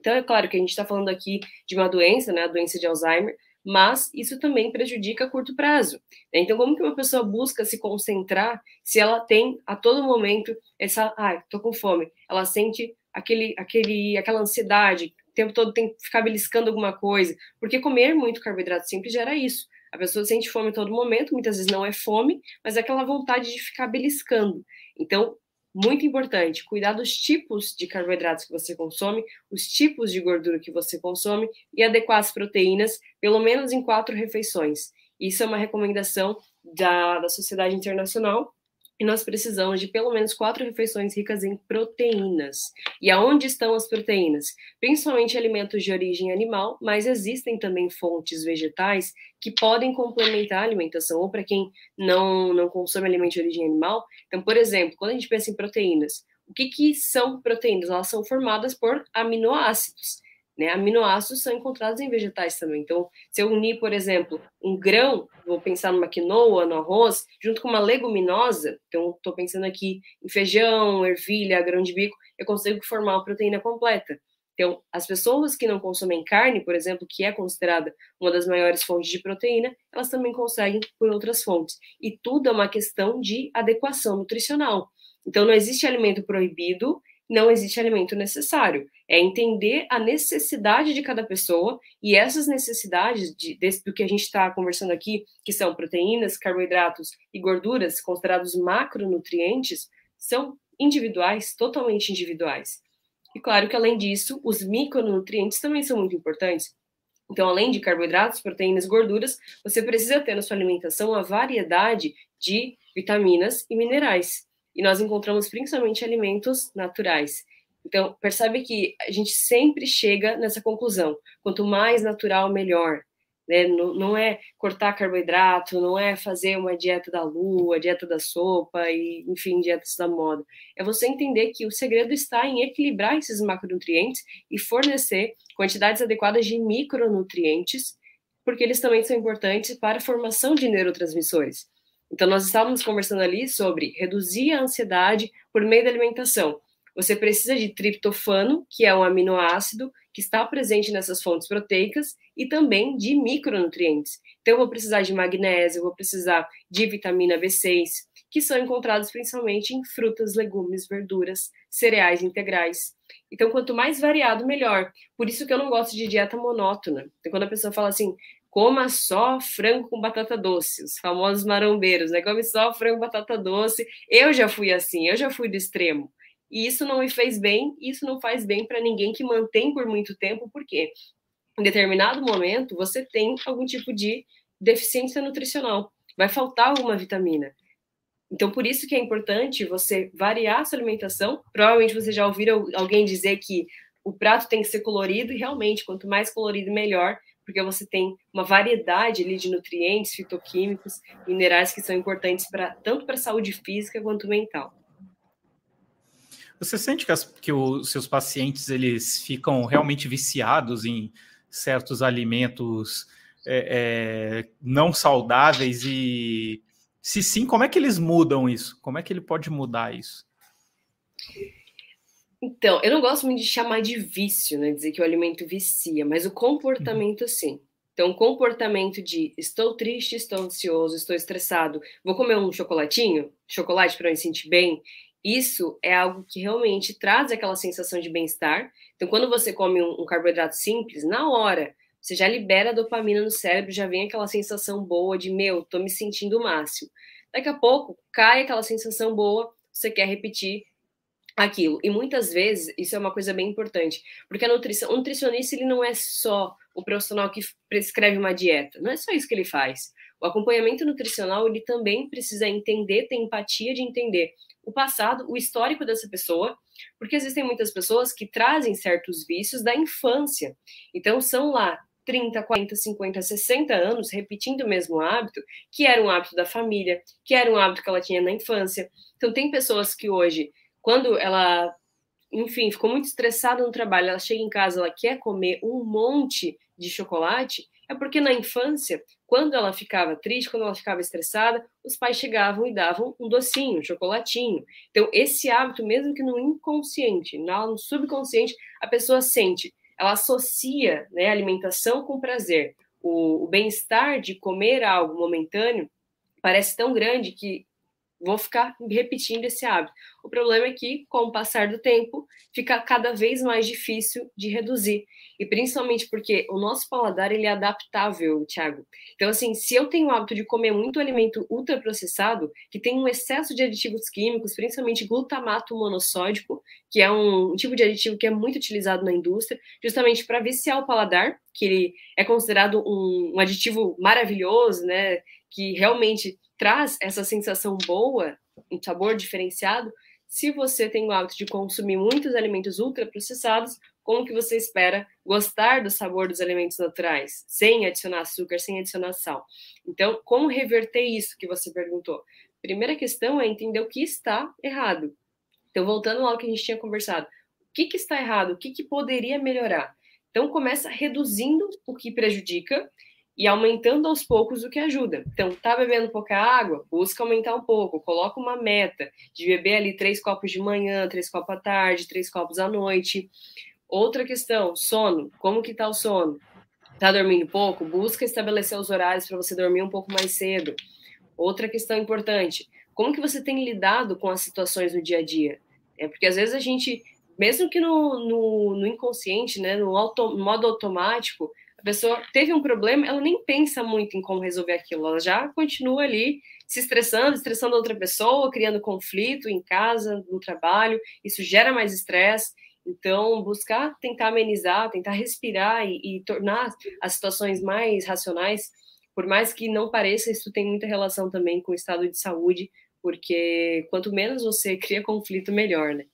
Então, é claro que a gente está falando aqui de uma doença, né, a doença de Alzheimer, mas isso também prejudica a curto prazo. Né? Então, como que uma pessoa busca se concentrar se ela tem a todo momento essa, ah, tô com fome, ela sente aquele, aquele, aquela ansiedade, tempo todo tem que ficar beliscando alguma coisa, porque comer muito carboidrato simples gera isso. A pessoa sente fome todo momento, muitas vezes não é fome, mas é aquela vontade de ficar beliscando. Então, muito importante, cuidar dos tipos de carboidratos que você consome, os tipos de gordura que você consome e adequar as proteínas, pelo menos em quatro refeições. Isso é uma recomendação da, da Sociedade Internacional e nós precisamos de pelo menos quatro refeições ricas em proteínas. E aonde estão as proteínas? Principalmente alimentos de origem animal, mas existem também fontes vegetais que podem complementar a alimentação, ou para quem não, não consome alimento de origem animal. Então, por exemplo, quando a gente pensa em proteínas, o que, que são proteínas? Elas são formadas por aminoácidos. Né? Aminoácidos são encontrados em vegetais também. Então, se eu unir, por exemplo, um grão, vou pensar numa quinoa, no arroz, junto com uma leguminosa, então estou pensando aqui em feijão, ervilha, grão de bico, eu consigo formar uma proteína completa. Então, as pessoas que não consomem carne, por exemplo, que é considerada uma das maiores fontes de proteína, elas também conseguem por outras fontes. E tudo é uma questão de adequação nutricional. Então, não existe alimento proibido não existe alimento necessário. É entender a necessidade de cada pessoa e essas necessidades de, desse, do que a gente está conversando aqui, que são proteínas, carboidratos e gorduras, considerados macronutrientes, são individuais, totalmente individuais. E claro que além disso, os micronutrientes também são muito importantes. Então, além de carboidratos, proteínas, gorduras, você precisa ter na sua alimentação uma variedade de vitaminas e minerais e nós encontramos principalmente alimentos naturais. Então, percebe que a gente sempre chega nessa conclusão: quanto mais natural, melhor. Né? Não, não é cortar carboidrato, não é fazer uma dieta da lua, dieta da sopa e, enfim, dietas da moda. É você entender que o segredo está em equilibrar esses macronutrientes e fornecer quantidades adequadas de micronutrientes, porque eles também são importantes para a formação de neurotransmissores. Então, nós estávamos conversando ali sobre reduzir a ansiedade por meio da alimentação. você precisa de triptofano, que é um aminoácido que está presente nessas fontes proteicas, e também de micronutrientes. Então, eu vou precisar de magnésio, vou precisar de vitamina B6, que são encontrados principalmente em frutas, legumes, verduras, cereais integrais. Então, quanto mais variado, melhor. Por isso que eu não gosto de dieta monótona. Então, quando a pessoa fala assim, coma só frango com batata doce, os famosos marombeiros, né? Come só frango batata doce. Eu já fui assim, eu já fui do extremo. E isso não me fez bem, isso não faz bem para ninguém que mantém por muito tempo, porque em determinado momento você tem algum tipo de deficiência nutricional, vai faltar alguma vitamina. Então, por isso que é importante você variar a sua alimentação. Provavelmente você já ouviu alguém dizer que o prato tem que ser colorido, e realmente, quanto mais colorido, melhor, porque você tem uma variedade ali de nutrientes, fitoquímicos, minerais que são importantes para tanto para a saúde física quanto mental. Você sente que, as, que os seus pacientes eles ficam realmente viciados em certos alimentos é, é, não saudáveis e se sim, como é que eles mudam isso? Como é que ele pode mudar isso? Então, eu não gosto muito de chamar de vício, né? Dizer que o alimento vicia, mas o comportamento uhum. sim. Então, o comportamento de estou triste, estou ansioso, estou estressado, vou comer um chocolatinho, chocolate para me sentir bem, isso é algo que realmente traz aquela sensação de bem-estar. Então, quando você come um, um, carboidrato simples, na hora, você já libera dopamina no cérebro, já vem aquela sensação boa de, meu, tô me sentindo o máximo. Daqui a pouco, cai aquela sensação boa, você quer repetir aquilo. E muitas vezes, isso é uma coisa bem importante, porque a nutrição, o nutricionista, ele não é só o profissional que prescreve uma dieta, não é só isso que ele faz. O acompanhamento nutricional, ele também precisa entender, ter empatia de entender o passado, o histórico dessa pessoa, porque existem muitas pessoas que trazem certos vícios da infância. Então, são lá 30, 40, 50, 60 anos repetindo o mesmo hábito, que era um hábito da família, que era um hábito que ela tinha na infância. Então, tem pessoas que hoje, quando ela, enfim, ficou muito estressada no trabalho, ela chega em casa, ela quer comer um monte de chocolate, é porque na infância, quando ela ficava triste, quando ela ficava estressada, os pais chegavam e davam um docinho, um chocolatinho. Então, esse hábito, mesmo que no inconsciente, no subconsciente, a pessoa sente, ela associa né, alimentação com prazer. O, o bem-estar de comer algo momentâneo parece tão grande que vou ficar repetindo esse hábito. O problema é que, com o passar do tempo, fica cada vez mais difícil de reduzir. E principalmente porque o nosso paladar ele é adaptável, Thiago. Então, assim, se eu tenho o hábito de comer muito alimento ultraprocessado, que tem um excesso de aditivos químicos, principalmente glutamato monossódico, que é um, tipo de aditivo que é muito utilizado na indústria, justamente para viciar o paladar, que ele é considerado um, um aditivo maravilhoso, né? Que realmente traz essa sensação boa, um sabor diferenciado, se você tem o hábito de consumir muitos alimentos ultraprocessados, como que você espera gostar do sabor dos alimentos naturais, sem adicionar açúcar, sem adicionar sal? Então, como reverter isso que você perguntou? Primeira questão é entender o que está errado. Então, voltando ao que a gente tinha conversado, o que, que está errado? O que, que poderia melhorar? Então, começa reduzindo o que prejudica e aumentando aos poucos o que ajuda. Então, tá bebendo pouca água? Busca aumentar um pouco, coloca uma meta de beber ali três copos de manhã, três copos à tarde, três copos à noite. Outra questão, sono. Como que tá o sono? Tá dormindo pouco? Busca estabelecer os horários para você dormir um pouco mais cedo. Outra questão importante, como que você tem lidado com as situações no dia a dia? É porque às vezes a gente, mesmo que no, no, no inconsciente, né, no, auto, no modo automático, a pessoa teve um problema, ela nem pensa muito em como resolver aquilo, ela já continua ali se estressando, estressando outra pessoa, criando conflito em casa, no trabalho, isso gera mais estresse. Então, buscar tentar amenizar, tentar respirar e, e tornar as situações mais racionais, por mais que não pareça, isso tem muita relação também com o estado de saúde, porque quanto menos você cria conflito, melhor, né?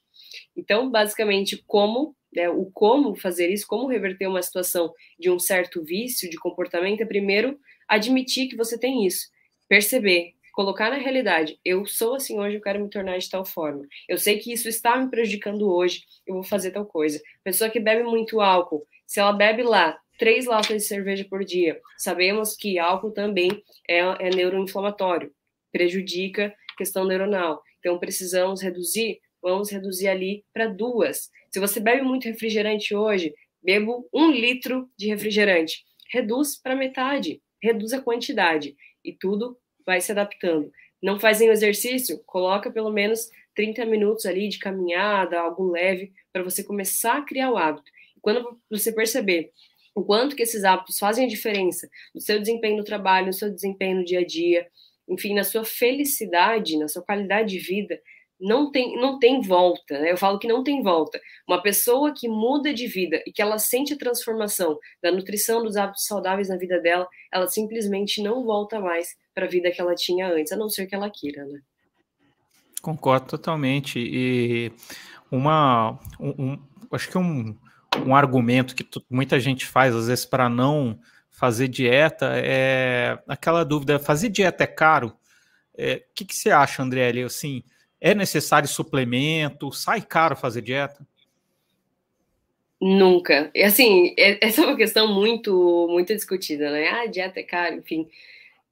Então, basicamente, como né, o como fazer isso, como reverter uma situação de um certo vício de comportamento, é primeiro admitir que você tem isso, perceber, colocar na realidade, eu sou assim hoje, eu quero me tornar de tal forma. Eu sei que isso está me prejudicando hoje, eu vou fazer tal coisa. Pessoa que bebe muito álcool, se ela bebe lá três latas de cerveja por dia, sabemos que álcool também é, é neuroinflamatório, prejudica questão neuronal. Então precisamos reduzir vamos reduzir ali para duas. Se você bebe muito refrigerante hoje, bebo um litro de refrigerante. Reduz para metade, reduz a quantidade e tudo vai se adaptando. Não fazem o exercício? Coloca pelo menos 30 minutos ali de caminhada, algo leve, para você começar a criar o hábito. Quando você perceber o quanto que esses hábitos fazem a diferença no seu desempenho no trabalho, no seu desempenho no dia a dia, enfim, na sua felicidade, na sua qualidade de vida, não tem, não tem volta. Né? Eu falo que não tem volta. Uma pessoa que muda de vida e que ela sente a transformação da nutrição, dos hábitos saudáveis na vida dela, ela simplesmente não volta mais para a vida que ela tinha antes, a não ser que ela queira, né? Concordo totalmente. E uma, um, um acho que um, um argumento que muita gente faz, às vezes, para não fazer dieta, é aquela dúvida: fazer dieta é caro? O é, que, que você acha, André? Assim, é necessário suplemento? Sai caro fazer dieta? Nunca. E assim, é, [LAUGHS] essa é uma questão muito, muito discutida, né? Ah, dieta é caro, enfim.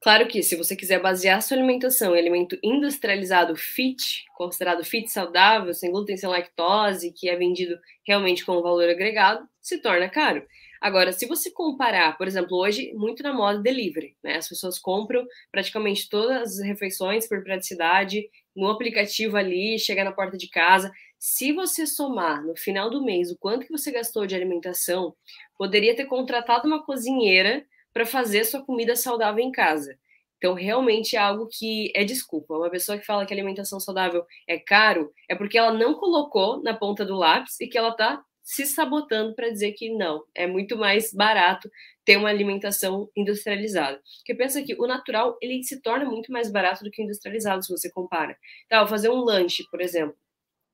Claro que se você quiser basear sua alimentação em alimento industrializado fit, considerado fit saudável, sem glúten, sem lactose, que é vendido realmente com valor agregado, se torna caro. Agora, se você comparar, por exemplo, hoje, muito na moda delivery, né? As pessoas compram praticamente todas as refeições por praticidade no aplicativo ali, chega na porta de casa. Se você somar no final do mês o quanto que você gastou de alimentação, poderia ter contratado uma cozinheira para fazer sua comida saudável em casa. Então, realmente é algo que é desculpa. Uma pessoa que fala que alimentação saudável é caro é porque ela não colocou na ponta do lápis e que ela está se sabotando para dizer que não, é muito mais barato ter uma alimentação industrializada. Porque pensa que o natural ele se torna muito mais barato do que o industrializado se você compara. Então, fazer um lanche, por exemplo,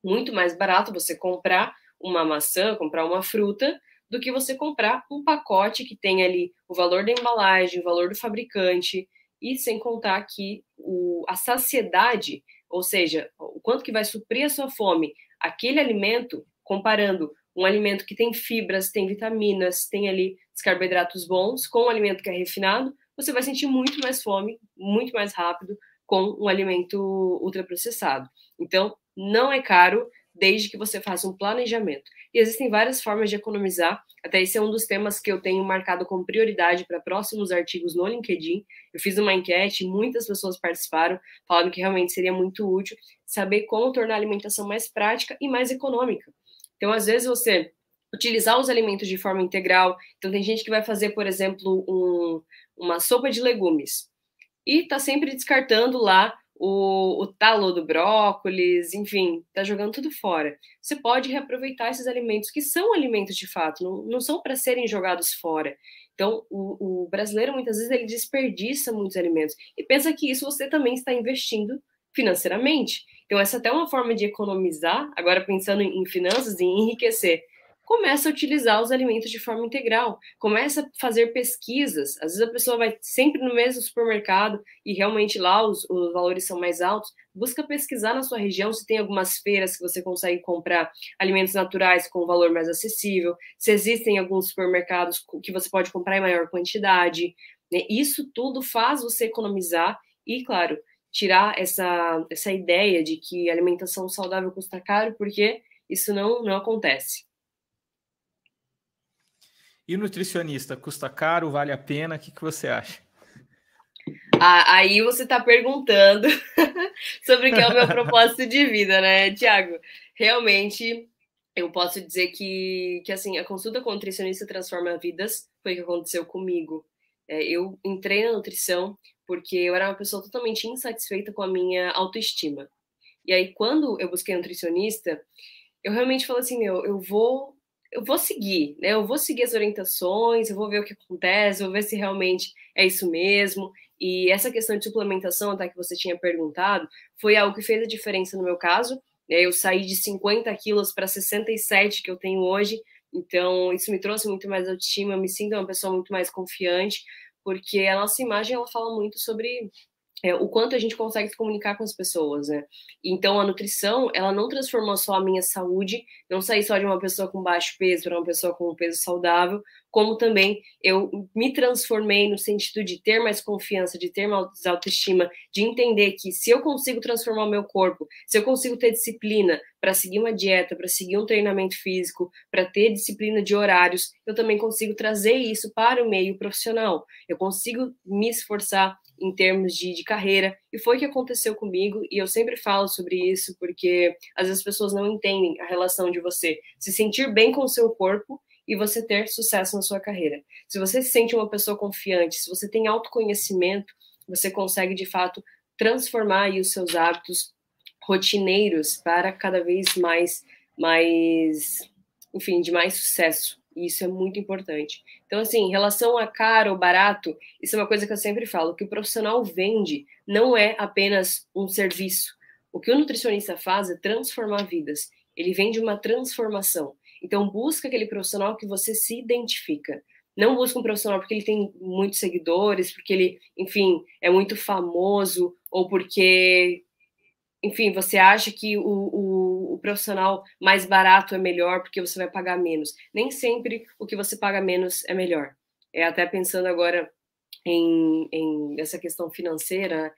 muito mais barato você comprar uma maçã, comprar uma fruta, do que você comprar um pacote que tem ali o valor da embalagem, o valor do fabricante, e sem contar que o, a saciedade, ou seja, o quanto que vai suprir a sua fome, aquele alimento, comparando um alimento que tem fibras, tem vitaminas, tem ali os carboidratos bons, com um alimento que é refinado, você vai sentir muito mais fome, muito mais rápido com um alimento ultraprocessado. Então, não é caro, desde que você faça um planejamento. E existem várias formas de economizar. Até esse é um dos temas que eu tenho marcado como prioridade para próximos artigos no LinkedIn. Eu fiz uma enquete, muitas pessoas participaram, falando que realmente seria muito útil saber como tornar a alimentação mais prática e mais econômica. Então, às vezes, você utilizar os alimentos de forma integral. Então, tem gente que vai fazer, por exemplo, um, uma sopa de legumes e está sempre descartando lá o, o talo do brócolis, enfim, tá jogando tudo fora. Você pode reaproveitar esses alimentos que são alimentos de fato, não, não são para serem jogados fora. Então, o, o, brasileiro muitas vezes ele desperdiça muitos alimentos e pensa que isso você também está investindo financeiramente. Então, essa é até uma forma de economizar, agora pensando em, finanças e enriquecer começa a utilizar os alimentos de forma integral, começa a fazer pesquisas. Às vezes a pessoa vai sempre no mesmo supermercado e realmente lá os, os valores são mais altos. Busca pesquisar na sua região se tem algumas feiras que você consegue comprar alimentos naturais com valor mais acessível, se existem alguns supermercados que você pode comprar em maior quantidade. Né? Isso tudo faz você economizar e, claro, tirar essa, essa ideia de que alimentação saudável custa caro, porque isso não, não acontece. E nutricionista, custa caro, vale a pena? O que, que você acha? Ah, aí você está perguntando [LAUGHS] sobre o que é o meu propósito de vida, né, Tiago? Realmente, eu posso dizer que, que assim, a consulta com nutricionista transforma vidas, foi o que aconteceu comigo. É, eu entrei na nutrição porque eu era uma pessoa totalmente insatisfeita com a minha autoestima. E aí, quando eu busquei um nutricionista, eu realmente falei assim, meu, eu vou eu vou seguir, né? Eu vou seguir as orientações, eu vou ver o que acontece, vou ver se realmente é isso mesmo. E essa questão de suplementação, até que você tinha perguntado, foi algo que fez a diferença no meu caso. Né? Eu saí de 50 quilos para 67 que eu tenho hoje, então isso me trouxe muito mais autoestima, me sinto uma pessoa muito mais confiante, porque a nossa imagem ela fala muito sobre é, o quanto a gente consegue se comunicar com as pessoas, né? Então a nutrição, ela não transformou só a minha saúde, não saí só de uma pessoa com baixo peso para uma pessoa com um peso saudável, como também eu me transformei no sentido de ter mais confiança, de ter mais autoestima, de entender que se eu consigo transformar o meu corpo, se eu consigo ter disciplina para seguir uma dieta, para seguir um treinamento físico, para ter disciplina de horários, eu também consigo trazer isso para o meio profissional. Eu consigo me esforçar em termos de, de carreira, e foi o que aconteceu comigo, e eu sempre falo sobre isso, porque às vezes as pessoas não entendem a relação de você se sentir bem com o seu corpo e você ter sucesso na sua carreira. Se você se sente uma pessoa confiante, se você tem autoconhecimento, você consegue de fato transformar os seus hábitos rotineiros para cada vez mais, mais, enfim, de mais sucesso. E isso é muito importante. Então, assim, em relação a caro ou barato, isso é uma coisa que eu sempre falo: que o profissional vende não é apenas um serviço. O que o nutricionista faz é transformar vidas. Ele vende uma transformação. Então, busca aquele profissional que você se identifica. Não busca um profissional porque ele tem muitos seguidores, porque ele, enfim, é muito famoso, ou porque, enfim, você acha que o, o, o profissional mais barato é melhor porque você vai pagar menos. Nem sempre o que você paga menos é melhor. É até pensando agora em, em essa questão financeira,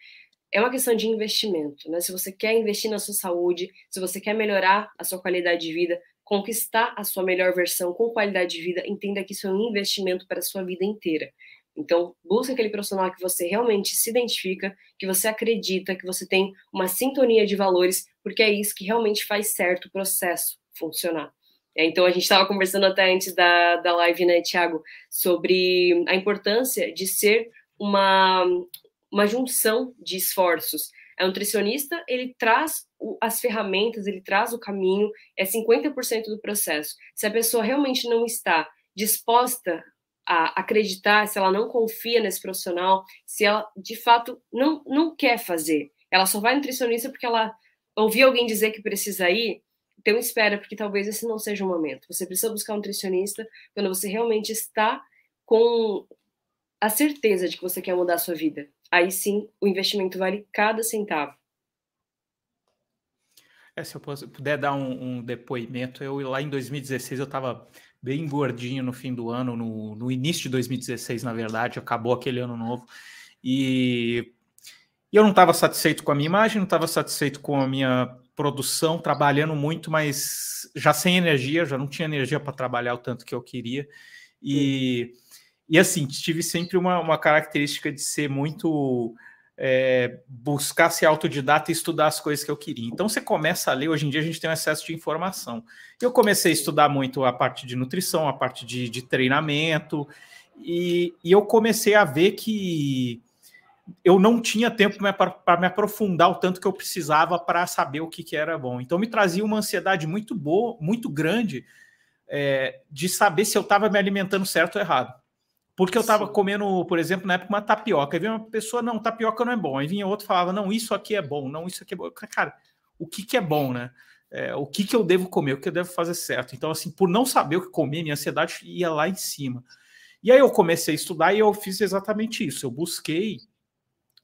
é uma questão de investimento, né? Se você quer investir na sua saúde, se você quer melhorar a sua qualidade de vida, conquistar a sua melhor versão com qualidade de vida, entenda que isso é um investimento para a sua vida inteira. Então, busque aquele profissional que você realmente se identifica, que você acredita, que você tem uma sintonia de valores, porque é isso que realmente faz certo o processo funcionar. É, então, a gente estava conversando até antes da, da live, né, Tiago, sobre a importância de ser uma, uma junção de esforços. A nutricionista, ele traz as ferramentas, ele traz o caminho, é 50% do processo. Se a pessoa realmente não está disposta a acreditar, se ela não confia nesse profissional, se ela de fato não, não quer fazer, ela só vai nutricionista porque ela ouviu alguém dizer que precisa ir, então espera, porque talvez esse não seja o momento. Você precisa buscar um nutricionista quando você realmente está com a certeza de que você quer mudar a sua vida. Aí sim, o investimento vale cada centavo. É, se eu puder dar um, um, depoimento, eu lá em 2016 eu estava bem gordinho no fim do ano, no, no, início de 2016, na verdade, acabou aquele ano novo, e, e eu não estava satisfeito com a minha imagem, não estava satisfeito com a minha produção, trabalhando muito, mas já sem energia, já não tinha energia para trabalhar o tanto que eu queria, e, e assim, tive sempre uma, uma característica de ser muito é, buscar ser autodidata e estudar as coisas que eu queria. Então você começa a ler, hoje em dia a gente tem um excesso de informação. Eu comecei a estudar muito a parte de nutrição, a parte de, de treinamento, e, e, eu comecei a ver que eu não tinha tempo para me aprofundar o tanto que eu precisava para saber o que, que, era bom. Então me trazia uma ansiedade muito boa, muito grande, é, de saber se eu estava me alimentando certo ou errado. Porque eu estava comendo, por exemplo, na época, uma tapioca. Aí vinha uma pessoa, não, tapioca não é bom. Aí vinha outro falava, não, isso aqui é bom, não, isso aqui é bom. Cara, o que, que é bom, né? É, o que, que eu devo comer, o que eu devo fazer certo. Então, assim, por não saber o que comer, minha ansiedade ia lá em cima. E aí eu comecei a estudar e eu fiz exatamente isso. Eu busquei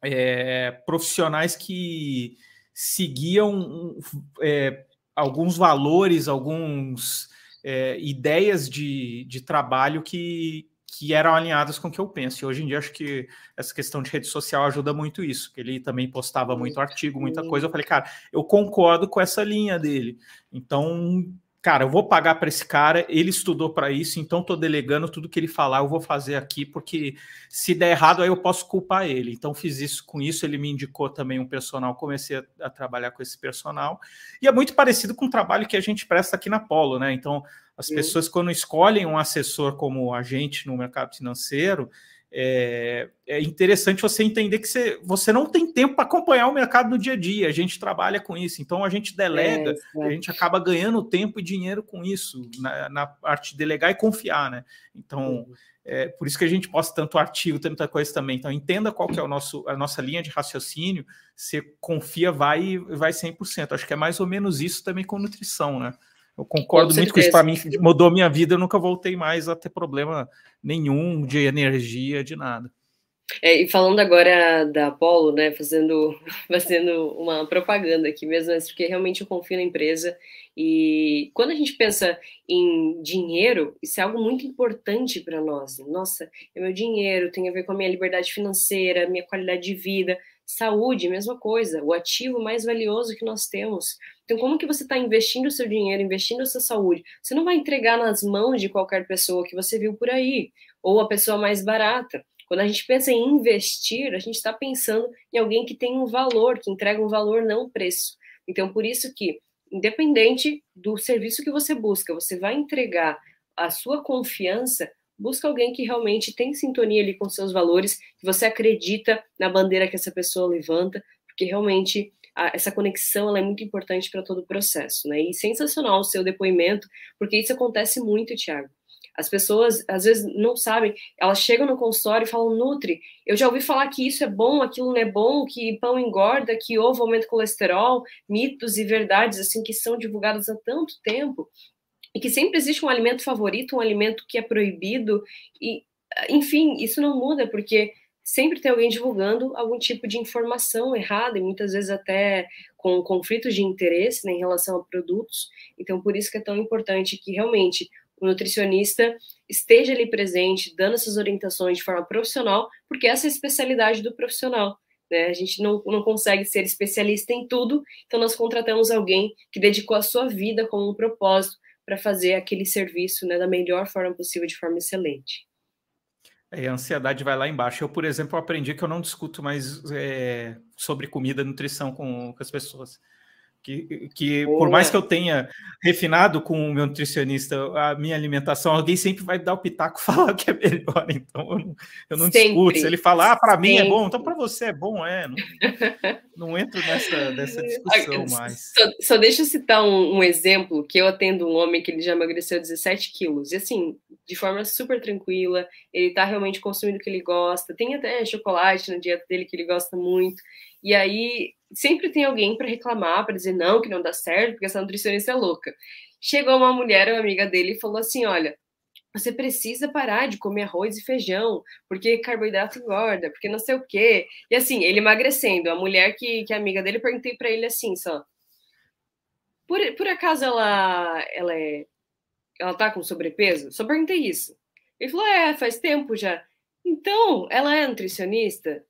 é, profissionais que seguiam é, alguns valores, alguns é, ideias de, de trabalho que, que eram alinhadas com o que eu penso. E hoje em dia acho que essa questão de rede social ajuda muito isso, que ele também postava muito artigo, muita coisa. Eu falei, cara, eu concordo com essa linha dele. Então, cara, eu vou pagar para esse cara, ele estudou para isso, então estou delegando tudo que ele falar, eu vou fazer aqui, porque se der errado, aí eu posso culpar ele. Então fiz isso com isso, ele me indicou também um personal, comecei a, a trabalhar com esse personal. E é muito parecido com o trabalho que a gente presta aqui na Polo, né? Então, as pessoas, quando escolhem um assessor como agente no mercado financeiro, é, é, interessante você entender que você, você não tem tempo para acompanhar o mercado no dia a dia. A gente trabalha com isso, então a gente delega, é, a gente acaba ganhando tempo e dinheiro com isso, na, na parte de delegar e confiar, né? Então, é, por isso que a gente posta tanto artigo, tanta coisa também. Então, entenda qual que é o nosso, a nossa linha de raciocínio, você confia, vai vai 100%. Acho que é mais ou menos isso também com nutrição, né? Eu concordo com muito com isso. Para mim, mudou minha vida. Eu nunca voltei mais a ter problema nenhum de energia, de nada. É, e falando agora da Apollo, né, fazendo, [LAUGHS] fazendo uma propaganda aqui mesmo, porque realmente eu confio na empresa e quando a gente pensa em dinheiro, isso é algo muito importante para nós. Nossa, é meu dinheiro, tem a ver com a minha liberdade financeira, minha qualidade de vida, saúde, mesma coisa, o ativo mais valioso que nós temos. Então, como que você está investindo o seu dinheiro, investindo a sua saúde? Você não vai entregar nas mãos de qualquer pessoa que você viu por aí, ou a pessoa mais barata. Quando a gente pensa em investir, a gente está pensando em alguém que tem um valor, que entrega um valor, não um preço. Então, por isso que independente do serviço que você busca, você vai entregar a sua confiança, busca alguém que realmente tem sintonia ali com seus valores, que você acredita na bandeira que essa pessoa levanta, porque realmente a, essa conexão é muito importante para todo o processo, né? E sensacional o seu depoimento, porque isso acontece muito, Tiago. As pessoas, às vezes, não sabem, elas chegam no consultório e falam, Nutri, eu já ouvi falar que isso é bom, aquilo não é bom, que pão engorda, que ovo aumenta o colesterol, mitos e verdades, assim, que são divulgadas há tanto tempo, e que sempre existe um alimento favorito, um alimento que é proibido, e, enfim, isso não muda, porque sempre tem alguém divulgando algum tipo de informação errada, e muitas vezes até com conflitos de interesse né, em relação a produtos, então por isso que é tão importante que realmente o nutricionista esteja ali presente, dando essas orientações de forma profissional, porque essa é a especialidade do profissional. Né? A gente não, não consegue ser especialista em tudo, então nós contratamos alguém que dedicou a sua vida como um propósito para fazer aquele serviço né, da melhor forma possível, de forma excelente. É, a ansiedade vai lá embaixo. Eu, por exemplo, aprendi que eu não discuto mais é, sobre comida e nutrição com, com as pessoas. Que, que por mais que eu tenha refinado com o meu nutricionista a minha alimentação, alguém sempre vai dar o pitaco [LAUGHS] falar que é melhor. Então eu não, eu não discuto. Se ele falar, ah, para mim é bom, então para você é bom, é. Não, não entro nessa, nessa [LAUGHS] discussão mais. Só, só deixa eu citar um, um, exemplo que eu atendo um homem que ele já emagreceu 17 quilos. E assim, de forma super tranquila, ele está realmente consumindo o que ele gosta. Tem até chocolate na dieta dele que ele gosta muito. E aí sempre tem alguém para reclamar, para dizer não, que não dá certo, porque essa nutricionista é louca. Chegou uma mulher, uma amiga dele, e falou assim: olha, você precisa parar de comer arroz e feijão, porque carboidrato engorda, porque não sei o quê. E assim, ele emagrecendo, a mulher que, que é amiga dele, perguntei para ele assim, só. Por, por acaso ela, ela é. Ela tá com sobrepeso? Só perguntei isso. Ele falou: é, faz tempo já. Então, ela é nutricionista?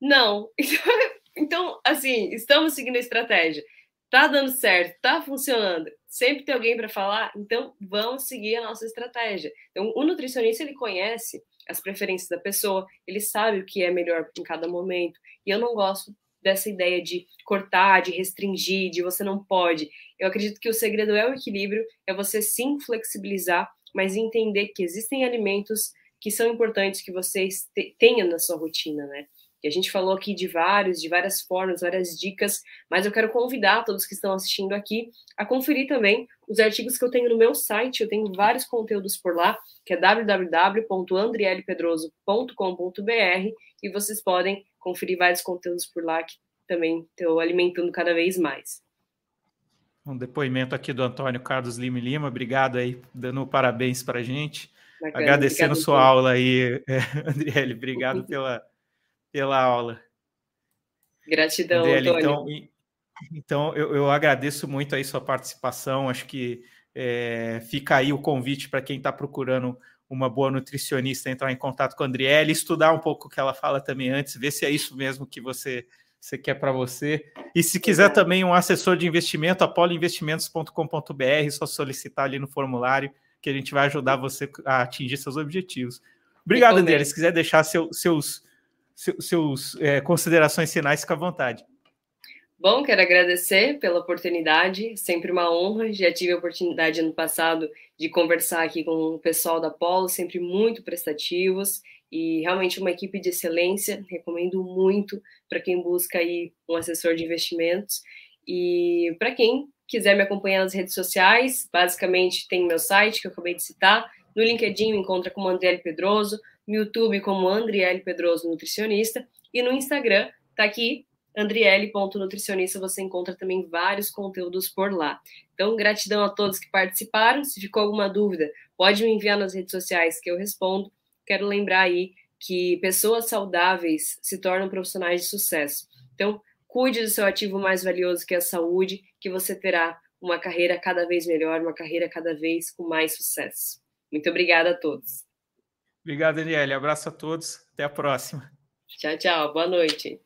Não. [LAUGHS] Então, assim, estamos seguindo a estratégia. Tá dando certo, tá funcionando. Sempre tem alguém para falar, então vamos seguir a nossa estratégia. Então, o nutricionista ele conhece as preferências da pessoa, ele sabe o que é melhor em cada momento. E eu não gosto dessa ideia de cortar, de restringir, de você não pode. Eu acredito que o segredo é o equilíbrio, é você sim flexibilizar, mas entender que existem alimentos que são importantes que você tenha na sua rotina, né? Que a gente falou aqui de vários, de várias formas, várias dicas, mas eu quero convidar todos que estão assistindo aqui a conferir também os artigos que eu tenho no meu site, eu tenho vários conteúdos por lá, que é www.andriellepedroso.com.br e vocês podem conferir vários conteúdos por lá que também estou alimentando cada vez mais. Um depoimento aqui do Antônio Carlos Lima Lima, obrigado aí, dando parabéns para a gente. Bacana, Agradecendo sua aula aí, [LAUGHS] Andriele, obrigado pela [LAUGHS] pela aula. Gratidão, Antônio. Então, então eu, eu, agradeço muito aí sua participação. Acho que é, fica aí o convite para quem está procurando uma boa nutricionista entrar em contato com a Andriele, estudar um pouco o que ela fala também antes, ver se é isso mesmo que você, você quer para você. E se quiser também um assessor de investimento, apoloinvestimentos.com.br, só solicitar ali no formulário que a gente vai ajudar você a atingir seus objetivos. Obrigado, André. Se quiser deixar seu, seus seus é, considerações finais, fica à vontade. Bom, quero agradecer pela oportunidade, sempre uma honra. Já tive a oportunidade ano passado de conversar aqui com o pessoal da Polo, sempre muito prestativos e realmente uma equipe de excelência. Recomendo muito para quem busca aí um assessor de investimentos e para quem quiser me acompanhar nas redes sociais, basicamente tem meu site que eu acabei de citar. No LinkedIn me encontra como André Pedroso, no YouTube como Andriele Pedroso Nutricionista e no Instagram tá aqui andriele.nutricionista, você encontra também vários conteúdos por lá. Então, gratidão a todos que participaram. Se ficou alguma dúvida, pode me enviar nas redes sociais que eu respondo. Quero lembrar aí que pessoas saudáveis se tornam profissionais de sucesso. Então, cuide do seu ativo mais valioso, que é a saúde, que você terá uma carreira cada vez melhor, uma carreira cada vez com mais sucesso. Muito obrigada a todos. Obrigado, Daniele. Abraço a todos. Até a próxima. Tchau, tchau. Boa noite.